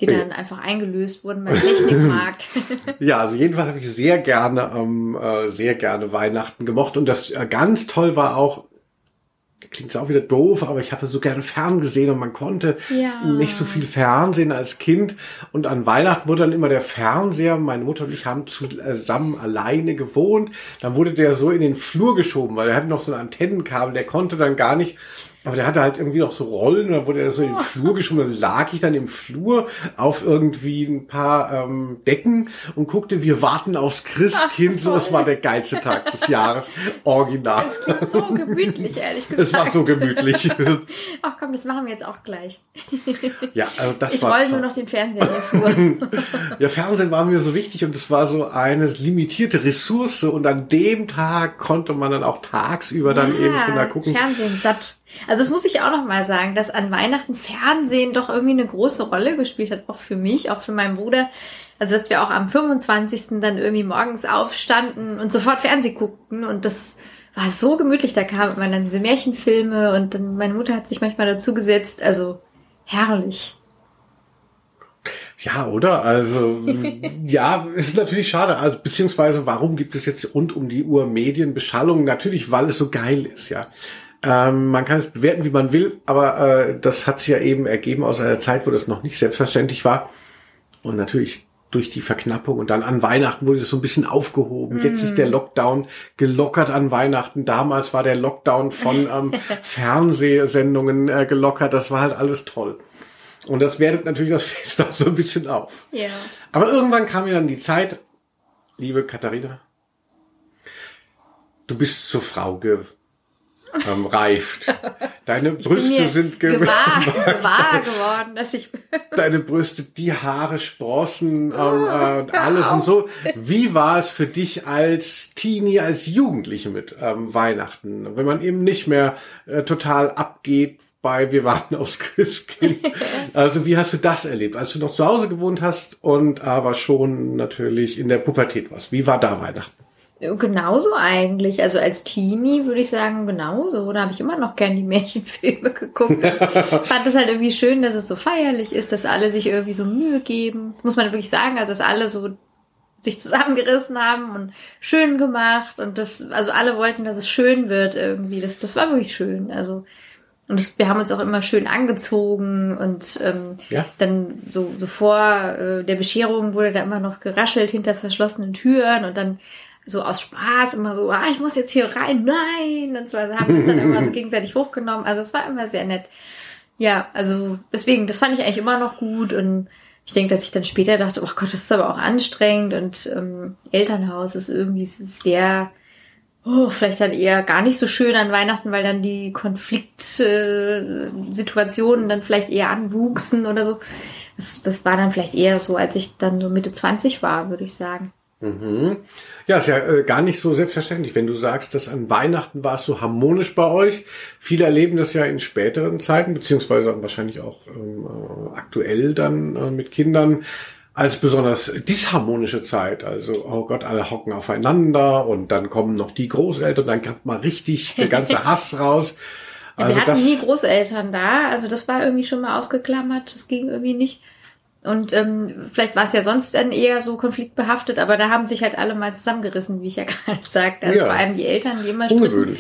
die Ja. dann einfach eingelöst wurden beim Technikmarkt. <laughs> Ja, also jedenfalls habe ich sehr gerne, ähm, äh, sehr gerne Weihnachten gemocht. Und das äh, ganz toll war auch, klingt auch wieder doof, aber ich habe so gerne ferngesehen und man konnte Ja. nicht so viel Fernsehen als Kind. Und an Weihnachten wurde dann immer der Fernseher, meine Mutter und ich haben zusammen alleine gewohnt. Dann wurde der so in den Flur geschoben, weil er hatte noch so ein Antennenkabel, der konnte dann gar nicht aber der hatte halt irgendwie noch so Rollen dann wurde er so in den Flur geschoben. Dann lag ich dann im Flur auf irgendwie ein paar ähm, Decken und guckte, wir warten aufs Christkind. Ach, so, toll. war der geilste Tag des Jahres. Original. Das klingt so <laughs> gemütlich, ehrlich gesagt. Es war so gemütlich. <laughs> Ach komm, das machen wir jetzt auch gleich. <laughs> ja, also das Ich war roll nur toll. noch den Fernseher den Flur. Ja, Fernsehen war mir so wichtig und es war so eine limitierte Ressource und an dem Tag konnte man dann auch tagsüber dann eben schon da gucken. Fernsehen satt. Also das muss ich auch noch mal sagen, dass an Weihnachten Fernsehen doch irgendwie eine große Rolle gespielt hat, auch für mich, auch für meinen Bruder. Also dass wir auch am 25. dann irgendwie morgens aufstanden und sofort Fernsehen guckten und das war so gemütlich. Da kamen immer dann diese Märchenfilme und dann meine Mutter hat sich manchmal dazu gesetzt. Also herrlich. Ja, oder? Also, <laughs> ja, ist natürlich schade. Also, beziehungsweise, warum gibt es jetzt rund um die Uhr Medienbeschallung? Natürlich, weil es so geil ist, ja. Ähm, man kann es bewerten, wie man will, aber äh, das hat sich ja eben ergeben aus einer Zeit, wo das noch nicht selbstverständlich war. Und natürlich durch die Verknappung und dann an Weihnachten wurde es so ein bisschen aufgehoben. Jetzt ist der Lockdown gelockert an Weihnachten. Damals war der Lockdown von ähm, <laughs> Fernsehsendungen äh, gelockert. Das war halt alles toll. Und das wertet natürlich das Fest <laughs> auch so ein bisschen auf. Ja. Aber irgendwann kam mir dann die Zeit, liebe Katharina, du bist zur Frau gereift. Deine Brüste sind ge gewahr, <laughs> gewahr geworden, dass ich <laughs> deine Brüste, die Haare, Sprossen ähm, äh, und alles und so. Wie war es für dich als Teenie, als Jugendliche mit ähm, Weihnachten, wenn man eben nicht mehr äh, total abgeht bei wir warten aufs Christkind. <laughs> Also wie hast du das erlebt, als du noch zu Hause gewohnt hast und aber schon natürlich in der Pubertät warst? Wie war da Weihnachten? Genauso eigentlich. Also als Teenie würde ich sagen, genauso. Da habe ich immer noch gern die Märchenfilme <laughs> geguckt. <laughs> Fand es halt irgendwie schön, dass es so feierlich ist, dass alle sich irgendwie so Mühe geben. Muss man wirklich sagen, also dass alle so sich zusammengerissen haben und schön gemacht und das, also alle wollten, dass es schön wird irgendwie. Das, das war wirklich schön. Also und das, wir haben uns auch immer schön angezogen und ähm, Ja. dann so, so vor äh, der Bescherung wurde da immer noch geraschelt hinter verschlossenen Türen und dann so aus Spaß immer so, ah, ich muss jetzt hier rein, nein, und so also haben wir uns dann immer so <laughs> gegenseitig hochgenommen. Also es war immer sehr nett. Ja, also deswegen, das fand ich eigentlich immer noch gut und ich denke, dass ich dann später dachte, oh Gott, das ist aber auch anstrengend und ähm, Elternhaus ist irgendwie sehr, oh, vielleicht dann eher gar nicht so schön an Weihnachten, weil dann die Konfliktsituationen dann vielleicht eher anwuchsen oder so. Das, das war dann vielleicht eher so, als ich dann so Mitte 20 war, würde ich sagen. Mhm. Ja, ist ja äh, gar nicht so selbstverständlich, wenn du sagst, dass an Weihnachten war es so harmonisch bei euch. Viele erleben das ja in späteren Zeiten, beziehungsweise wahrscheinlich auch ähm, äh, aktuell dann äh, mit Kindern als besonders disharmonische Zeit. Also, oh Gott, alle hocken aufeinander und dann kommen noch die Großeltern, dann kommt mal richtig der ganze <laughs> Hass raus. Ja, also wir hatten nie Großeltern da, also das war irgendwie schon mal ausgeklammert, das ging irgendwie nicht. Und ähm, vielleicht war es ja sonst dann eher so konfliktbehaftet, aber da haben sich halt alle mal zusammengerissen, wie ich ja <laughs> gerade sagte. Also ja. vor allem die Eltern, die immer stritten.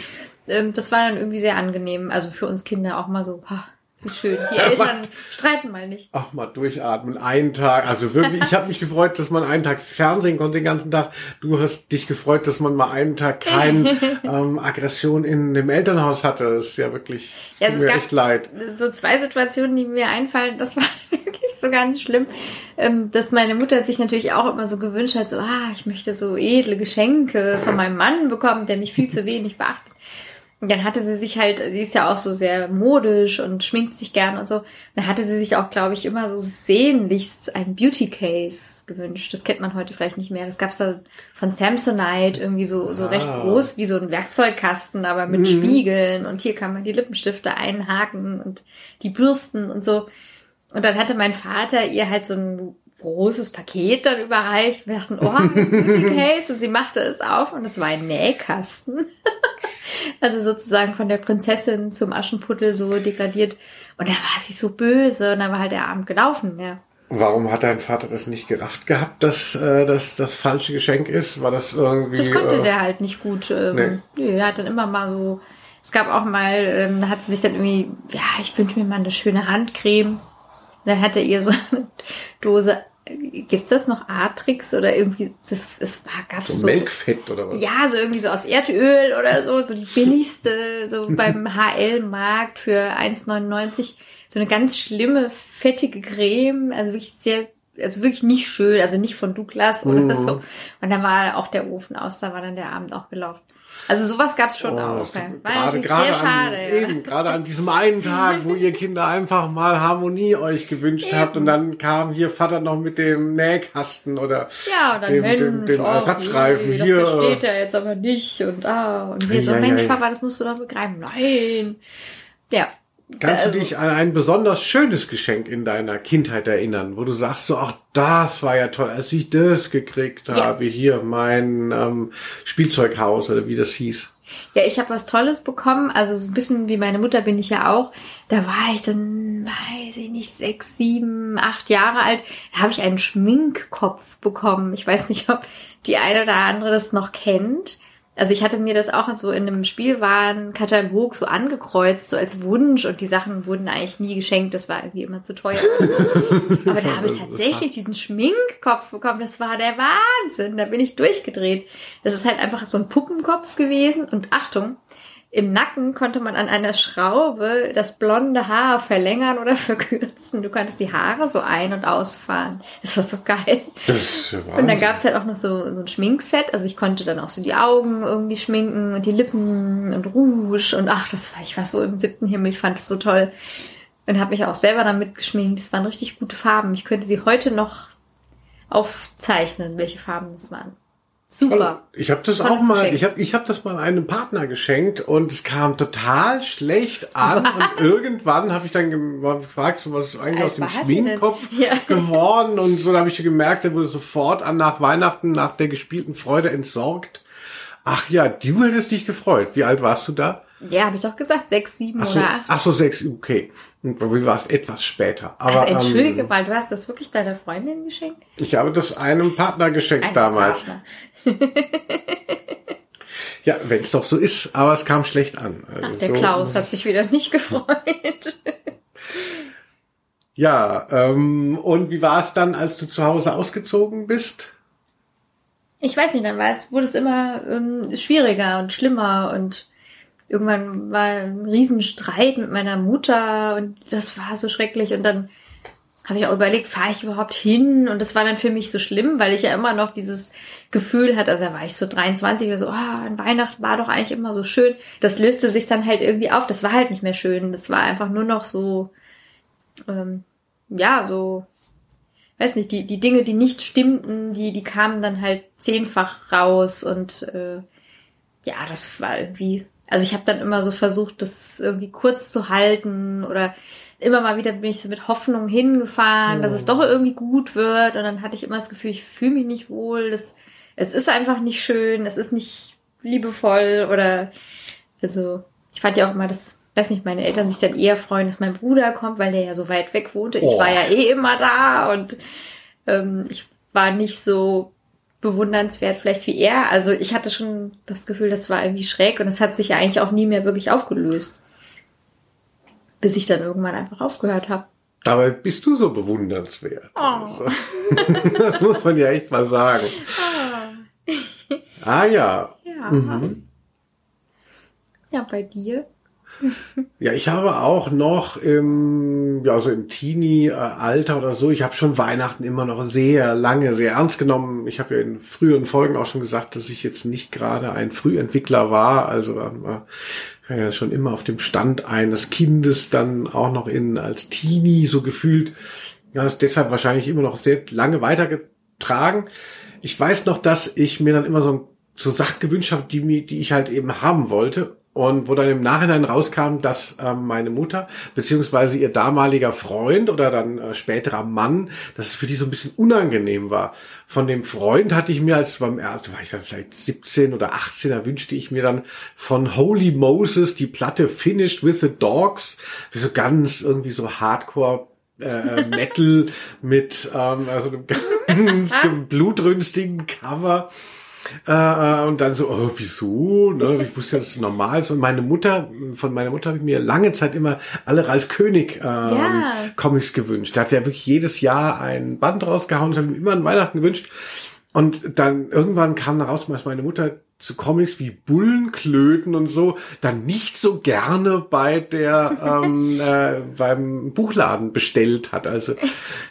Ähm, das war dann irgendwie sehr angenehm. Also für uns Kinder auch mal so, ha, wie schön. Die <laughs> Eltern streiten mal nicht. Ach, mal durchatmen. Einen Tag. Also wirklich, ich habe mich gefreut, dass man einen Tag Fernsehen konnte den ganzen Tag. Du hast dich gefreut, dass man mal einen Tag keine <laughs> ähm, Aggression in dem Elternhaus hatte. Das ist ja wirklich ja, also mir echt leid. So zwei Situationen, die mir einfallen, das war so ganz schlimm. Ähm, dass meine Mutter sich natürlich auch immer so gewünscht hat, so, ah, ich möchte so edle Geschenke von meinem Mann bekommen, der mich viel zu wenig beachtet dann hatte sie sich halt, sie ist ja auch so sehr modisch und schminkt sich gern und so. Dann hatte sie sich auch, glaube ich, immer so sehnlichst ein Beauty Case gewünscht. Das kennt man heute vielleicht nicht mehr. Das gab's da von Samsonite irgendwie so, so ah. recht groß wie so ein Werkzeugkasten, aber mit mhm. Spiegeln und hier kann man die Lippenstifte einhaken und die Bürsten und so. Und dann hatte mein Vater ihr halt so ein großes Paket dann überreicht. Wir dachten, oh, das Beauty <laughs> Case. Und sie machte es auf und es war ein Nähkasten. <laughs> also sozusagen von der Prinzessin zum Aschenputtel so degradiert. Und da war sie so böse und dann war halt der Abend gelaufen, ja. Warum hat dein Vater das nicht gerafft gehabt, dass äh, das das falsche Geschenk ist? War das irgendwie? Das konnte äh, der halt nicht gut. Ähm, nee. nee, er hat dann immer mal so. Es gab auch mal, ähm, da hat sie sich dann irgendwie, ja, ich wünsche mir mal eine schöne Handcreme. Dann hat er ihr so eine Dose Gibt's das noch Atrix oder irgendwie, das, das war, gab's so, so. Melkfett oder was? Ja, so irgendwie so aus Erdöl oder so, so die billigste, so <laughs> beim HL-Markt für 1,99. So eine ganz schlimme, fettige Creme, also wirklich sehr, also wirklich nicht schön, also nicht von Douglas oder mhm. so. Und dann war auch der Ofen aus, da war dann der Abend auch gelaufen. Also sowas gab's schon oh, auch. Ja. War gerade, gerade sehr schade. An, ja. Eben, gerade an diesem einen Tag, wo ihr Kinder einfach mal Harmonie euch gewünscht eben. habt und dann kam hier Vater noch mit dem Nähkasten oder ja, dann dem, Mensch, dem, dem oh, Ersatzreifen nee, hier. Das versteht er jetzt aber nicht und ah und wir ja, so Mensch Papa, das musst du doch begreifen. Nein. Ja, Kannst also, du dich an ein besonders schönes Geschenk in deiner Kindheit erinnern, wo du sagst so, ach, das war ja toll, als ich das gekriegt ja. habe, hier mein ähm, Spielzeughaus oder wie das hieß. Ja, ich habe was Tolles bekommen, also so ein bisschen wie meine Mutter bin ich ja auch. Da war ich dann, weiß ich nicht, sechs, sieben, acht Jahre alt. Da habe ich einen Schminkkopf bekommen. Ich weiß nicht, ob die eine oder andere das noch kennt also ich hatte mir das auch so in einem Spielwarenkatalog so angekreuzt, so als Wunsch und die Sachen wurden eigentlich nie geschenkt, das war irgendwie immer zu teuer. <laughs> Aber da habe ich tatsächlich diesen Schminkkopf bekommen, das war der Wahnsinn, da bin ich durchgedreht. Das ist halt einfach so ein Puppenkopf gewesen und Achtung, im Nacken konnte man an einer Schraube das blonde Haar verlängern oder <laughs> verkürzen. Du konntest die Haare so ein- und ausfahren. Das war so geil. Und dann gab es halt auch noch so, so ein Schminkset. Also ich konnte dann auch so die Augen irgendwie schminken und die Lippen und Rouge. Und ach, das war, ich war so im siebten Himmel. Ich fand es so toll. Und habe mich auch selber damit geschminkt. Das waren richtig gute Farben. Ich könnte sie heute noch aufzeichnen, welche Farben das waren. Super. Ich habe das Tolles auch mal, Geschenk. ich habe ich hab das mal einem Partner geschenkt und es kam total schlecht an <laughs> und irgendwann habe ich dann gefragt, so was ist eigentlich aus dem Schminkkopf ja. <laughs> geworden und so, da habe ich gemerkt, er wurde sofort an nach Weihnachten, nach der gespielten Freude entsorgt. Ach ja, du hättest dich gefreut. Wie alt warst du da? Ja, habe ich doch gesagt, sechs, sieben ach so, oder acht. Ach so, sechs, okay. Du warst etwas später. Aber, also entschuldige ähm, mal, du hast das wirklich deiner Freundin geschenkt? Ich habe das einem Partner geschenkt Ein damals. Partner. <laughs> ja, wenn es doch so ist, aber es kam schlecht an. Also Ach, der so, Klaus hat sich wieder nicht gefreut. <laughs> ja, ähm, und wie war es dann, als du zu Hause ausgezogen bist? Ich weiß nicht, dann war es, wurde es immer ähm, schwieriger und schlimmer und irgendwann war ein Riesenstreit mit meiner Mutter und das war so schrecklich und dann habe ich auch überlegt, fahre ich überhaupt hin? Und das war dann für mich so schlimm, weil ich ja immer noch dieses Gefühl hatte, also da war ich so 23 oder so, ah, an Weihnachten war doch eigentlich immer so schön. Das löste sich dann halt irgendwie auf. Das war halt nicht mehr schön. Das war einfach nur noch so, ähm, ja, so, weiß nicht, die, die Dinge, die nicht stimmten, die, die kamen dann halt zehnfach raus und äh, ja, das war irgendwie, also ich habe dann immer so versucht, das irgendwie kurz zu halten oder immer mal wieder bin ich so mit Hoffnung hingefahren, dass es doch irgendwie gut wird. Und dann hatte ich immer das Gefühl, ich fühle mich nicht wohl. Das, es ist einfach nicht schön, es ist nicht liebevoll oder also ich fand ja auch immer, dass, weiß nicht, meine Eltern sich dann eher freuen, dass mein Bruder kommt, weil der ja so weit weg wohnte. Ich Oh. war ja eh immer da und ähm, ich war nicht so bewundernswert vielleicht wie er. Also ich hatte schon das Gefühl, das war irgendwie schräg und es hat sich ja eigentlich auch nie mehr wirklich aufgelöst. Bis ich dann irgendwann einfach aufgehört habe. Dabei bist du so bewundernswert. Oh. Also, <laughs> das muss man ja echt mal sagen. Ah ja. Ja. Mhm. Ja, bei dir? Ja, ich habe auch noch im, ja, so im Teenie-Alter oder so, ich habe schon Weihnachten immer noch sehr lange, sehr ernst genommen. Ich habe ja in früheren Folgen auch schon gesagt, dass ich jetzt nicht gerade ein Frühentwickler war. Also ähm, war ja schon immer auf dem Stand eines Kindes, dann auch noch in als Teenie so gefühlt. Ja, ist deshalb wahrscheinlich immer noch sehr lange weitergetragen. Ich weiß noch, dass ich mir dann immer so, so Sachen gewünscht habe, die, die ich halt eben haben wollte. Und wo dann im Nachhinein rauskam, dass ähm, meine Mutter beziehungsweise ihr damaliger Freund oder dann äh, späterer Mann, dass es für die so ein bisschen unangenehm war. Von dem Freund hatte ich mir als beim ersten, war ich dann vielleicht 17 oder 18, da wünschte ich mir dann von Holy Moses die Platte Finished with the Dogs, wie so ganz irgendwie so Hardcore äh, <laughs> Metal mit ähm, also einem ganz <laughs> blutrünstigen Cover. Äh, äh, und dann so, oh, wieso? Ne? Ich wusste ja, dass es normal ist. Und meine Mutter, von meiner Mutter habe ich mir lange Zeit immer alle Ralf König ähm, Ja. Comics gewünscht. Der hat ja wirklich jedes Jahr ein Band rausgehauen. Das habe ich mir immer an Weihnachten gewünscht. Und dann irgendwann kam raus, dass meine Mutter zu Comics wie Bullenklöten und so dann nicht so gerne bei der <laughs> ähm, äh, beim Buchladen bestellt hat. Also die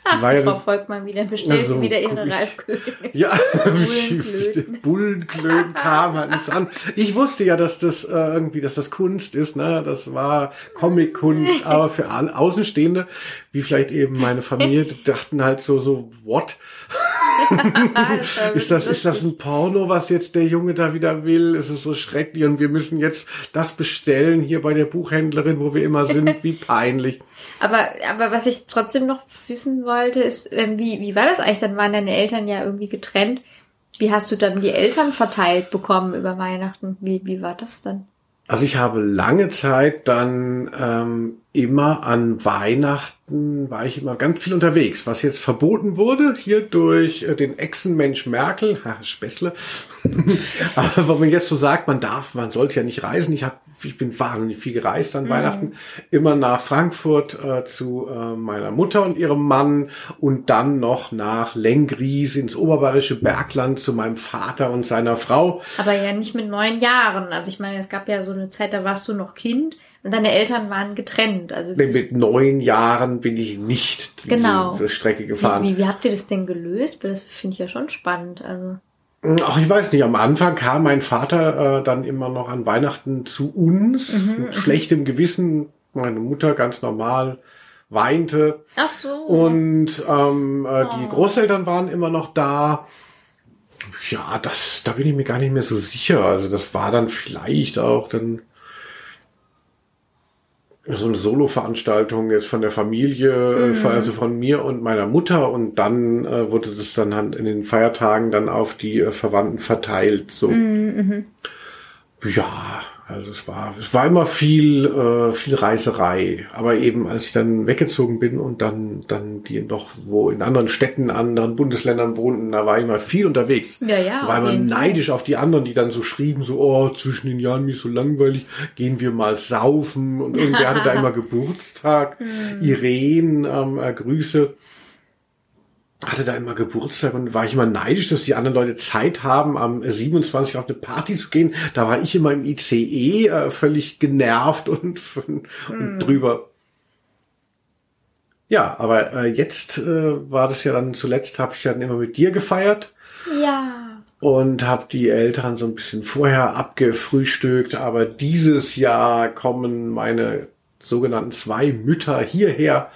Ach, war ja Frau Volkmann wieder bestellt Also, wieder ihre König. ja, <laughs> Bullenklöten. Bullenklöten kam halt nicht so an. Ich wusste ja, dass das äh, irgendwie, dass das Kunst ist, ne? Das war Comic-Kunst, <laughs> aber für alle Außenstehende, wie vielleicht eben meine Familie, dachten halt so, so, what? Ist das, ist das ein Porno, was jetzt der Junge da wieder will? Ist es so schrecklich und wir müssen jetzt das bestellen hier bei der Buchhändlerin, wo wir immer sind? Wie peinlich. Aber, aber was ich trotzdem noch wissen wollte, ist, ähm, wie, wie war das eigentlich? Dann waren deine Eltern ja irgendwie getrennt. Wie hast du dann die Eltern verteilt bekommen über Weihnachten? Wie, wie war das dann? Also ich habe lange Zeit dann ähm, immer an Weihnachten war ich immer ganz viel unterwegs, was jetzt verboten wurde hier durch äh, den Echsenmensch Merkel, <laughs> Späßle. <laughs> Aber wo man jetzt so sagt, man darf, man sollte ja nicht reisen. Ich habe, ich bin wahnsinnig viel gereist an Weihnachten, immer nach Frankfurt äh, zu äh, meiner Mutter und ihrem Mann und dann noch nach Lengries ins oberbayerische Bergland zu meinem Vater und seiner Frau. Aber ja nicht mit neun Jahren. Also ich meine, es gab ja so eine Zeit, da warst du noch Kind und deine Eltern waren getrennt. Also Mit, neun Jahren bin ich nicht diese Genau. Strecke wie, gefahren. wie, wie habt ihr das denn gelöst? Weil das finde ich ja schon spannend. Also Ach, ich weiß nicht. Am Anfang kam mein Vater äh, dann immer noch an Weihnachten zu uns Mhm, mit schlechtem Gewissen. Meine Mutter ganz normal weinte ach so. und ähm, äh, die Oh. Großeltern waren immer noch da. Ja, das, da bin ich mir gar nicht mehr so sicher. Also das war dann vielleicht auch dann so eine Solo-Veranstaltung jetzt von der Familie, äh, von- also von mir und meiner Mutter und dann äh, wurde das dann halt in den Feiertagen dann auf die äh, Verwandten verteilt. So. Ja, also es war, es war immer viel, äh, viel Reiserei. Aber eben als ich dann weggezogen bin und dann, dann die noch wo in anderen Städten, anderen Bundesländern wohnten, da war ich immer viel unterwegs. Ja, ja, War auf immer jeden Fall. neidisch auf die anderen, die dann so schrieben, so, oh, zwischen den Jahren mir so langweilig, gehen wir mal saufen. Und irgendwer hatte da <laughs> immer Geburtstag. Hm. Irene, ähm, äh, Grüße hatte da immer Geburtstag und war ich immer neidisch, dass die anderen Leute Zeit haben, am 27 auf eine Party zu gehen. Da war ich immer im ICE äh, völlig genervt und, und Hm. drüber. Ja, aber äh, jetzt äh, war das ja dann zuletzt, habe ich dann immer mit dir gefeiert Ja. und habe die Eltern so ein bisschen vorher abgefrühstückt. Aber dieses Jahr kommen meine sogenannten zwei Mütter hierher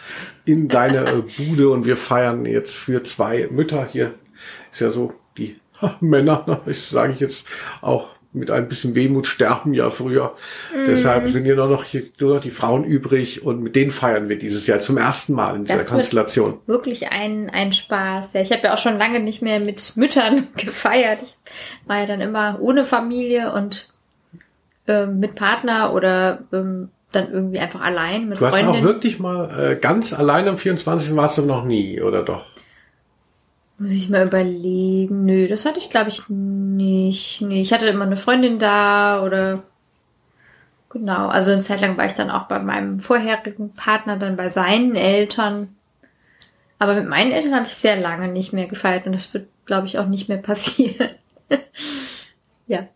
in deine äh, Bude und wir feiern jetzt für zwei Mütter. Hier ist ja so, die <laughs> Männer, ne, ich sage ich jetzt auch mit ein bisschen Wehmut sterben ja früher. Deshalb sind hier nur noch, hier nur noch die Frauen übrig und mit denen feiern wir dieses Jahr zum ersten Mal in dieser Das Konstellation. Wirklich ein, ein Spaß. Ja, ich habe ja auch schon lange nicht mehr mit Müttern <laughs> gefeiert. Ich war ja dann immer ohne Familie und ähm, mit Partner oder ähm, dann irgendwie einfach allein mit Du hast auch wirklich mal äh, ganz allein am 24. warst du noch nie, oder doch? Muss ich mal überlegen. Nö, das hatte ich glaube ich nicht. Nee, ich hatte immer eine Freundin da oder genau. Also eine Zeit lang war ich dann auch bei meinem vorherigen Partner, dann bei seinen Eltern. Aber mit meinen Eltern habe ich sehr lange nicht mehr gefeiert und das wird, glaube ich, auch nicht mehr <laughs> passieren. ja.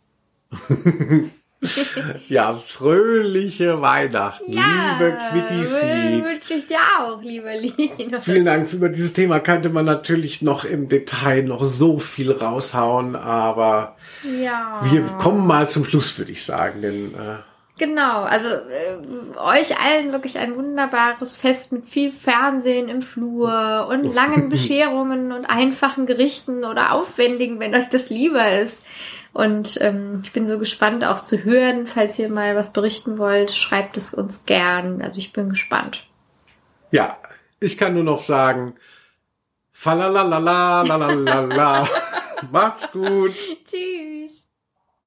<laughs> <laughs> Ja, fröhliche Weihnachten, liebe Quitty wünsche ich dir auch, lieber Lino. Vielen Dank. Über dieses Thema könnte man natürlich noch im Detail noch so viel raushauen, aber Ja. wir kommen mal zum Schluss, würde ich sagen, denn äh, Genau, also äh, euch allen wirklich ein wunderbares Fest mit viel Fernsehen im Flur und <laughs> langen Bescherungen und einfachen Gerichten oder aufwendigen, wenn euch das lieber ist. Und ähm, ich bin so gespannt auch zu hören, falls ihr mal was berichten wollt, schreibt es uns gern. Also ich bin gespannt. ja, ich kann nur noch sagen, falalalala, lalalala. <laughs> Macht's gut. Tschüss.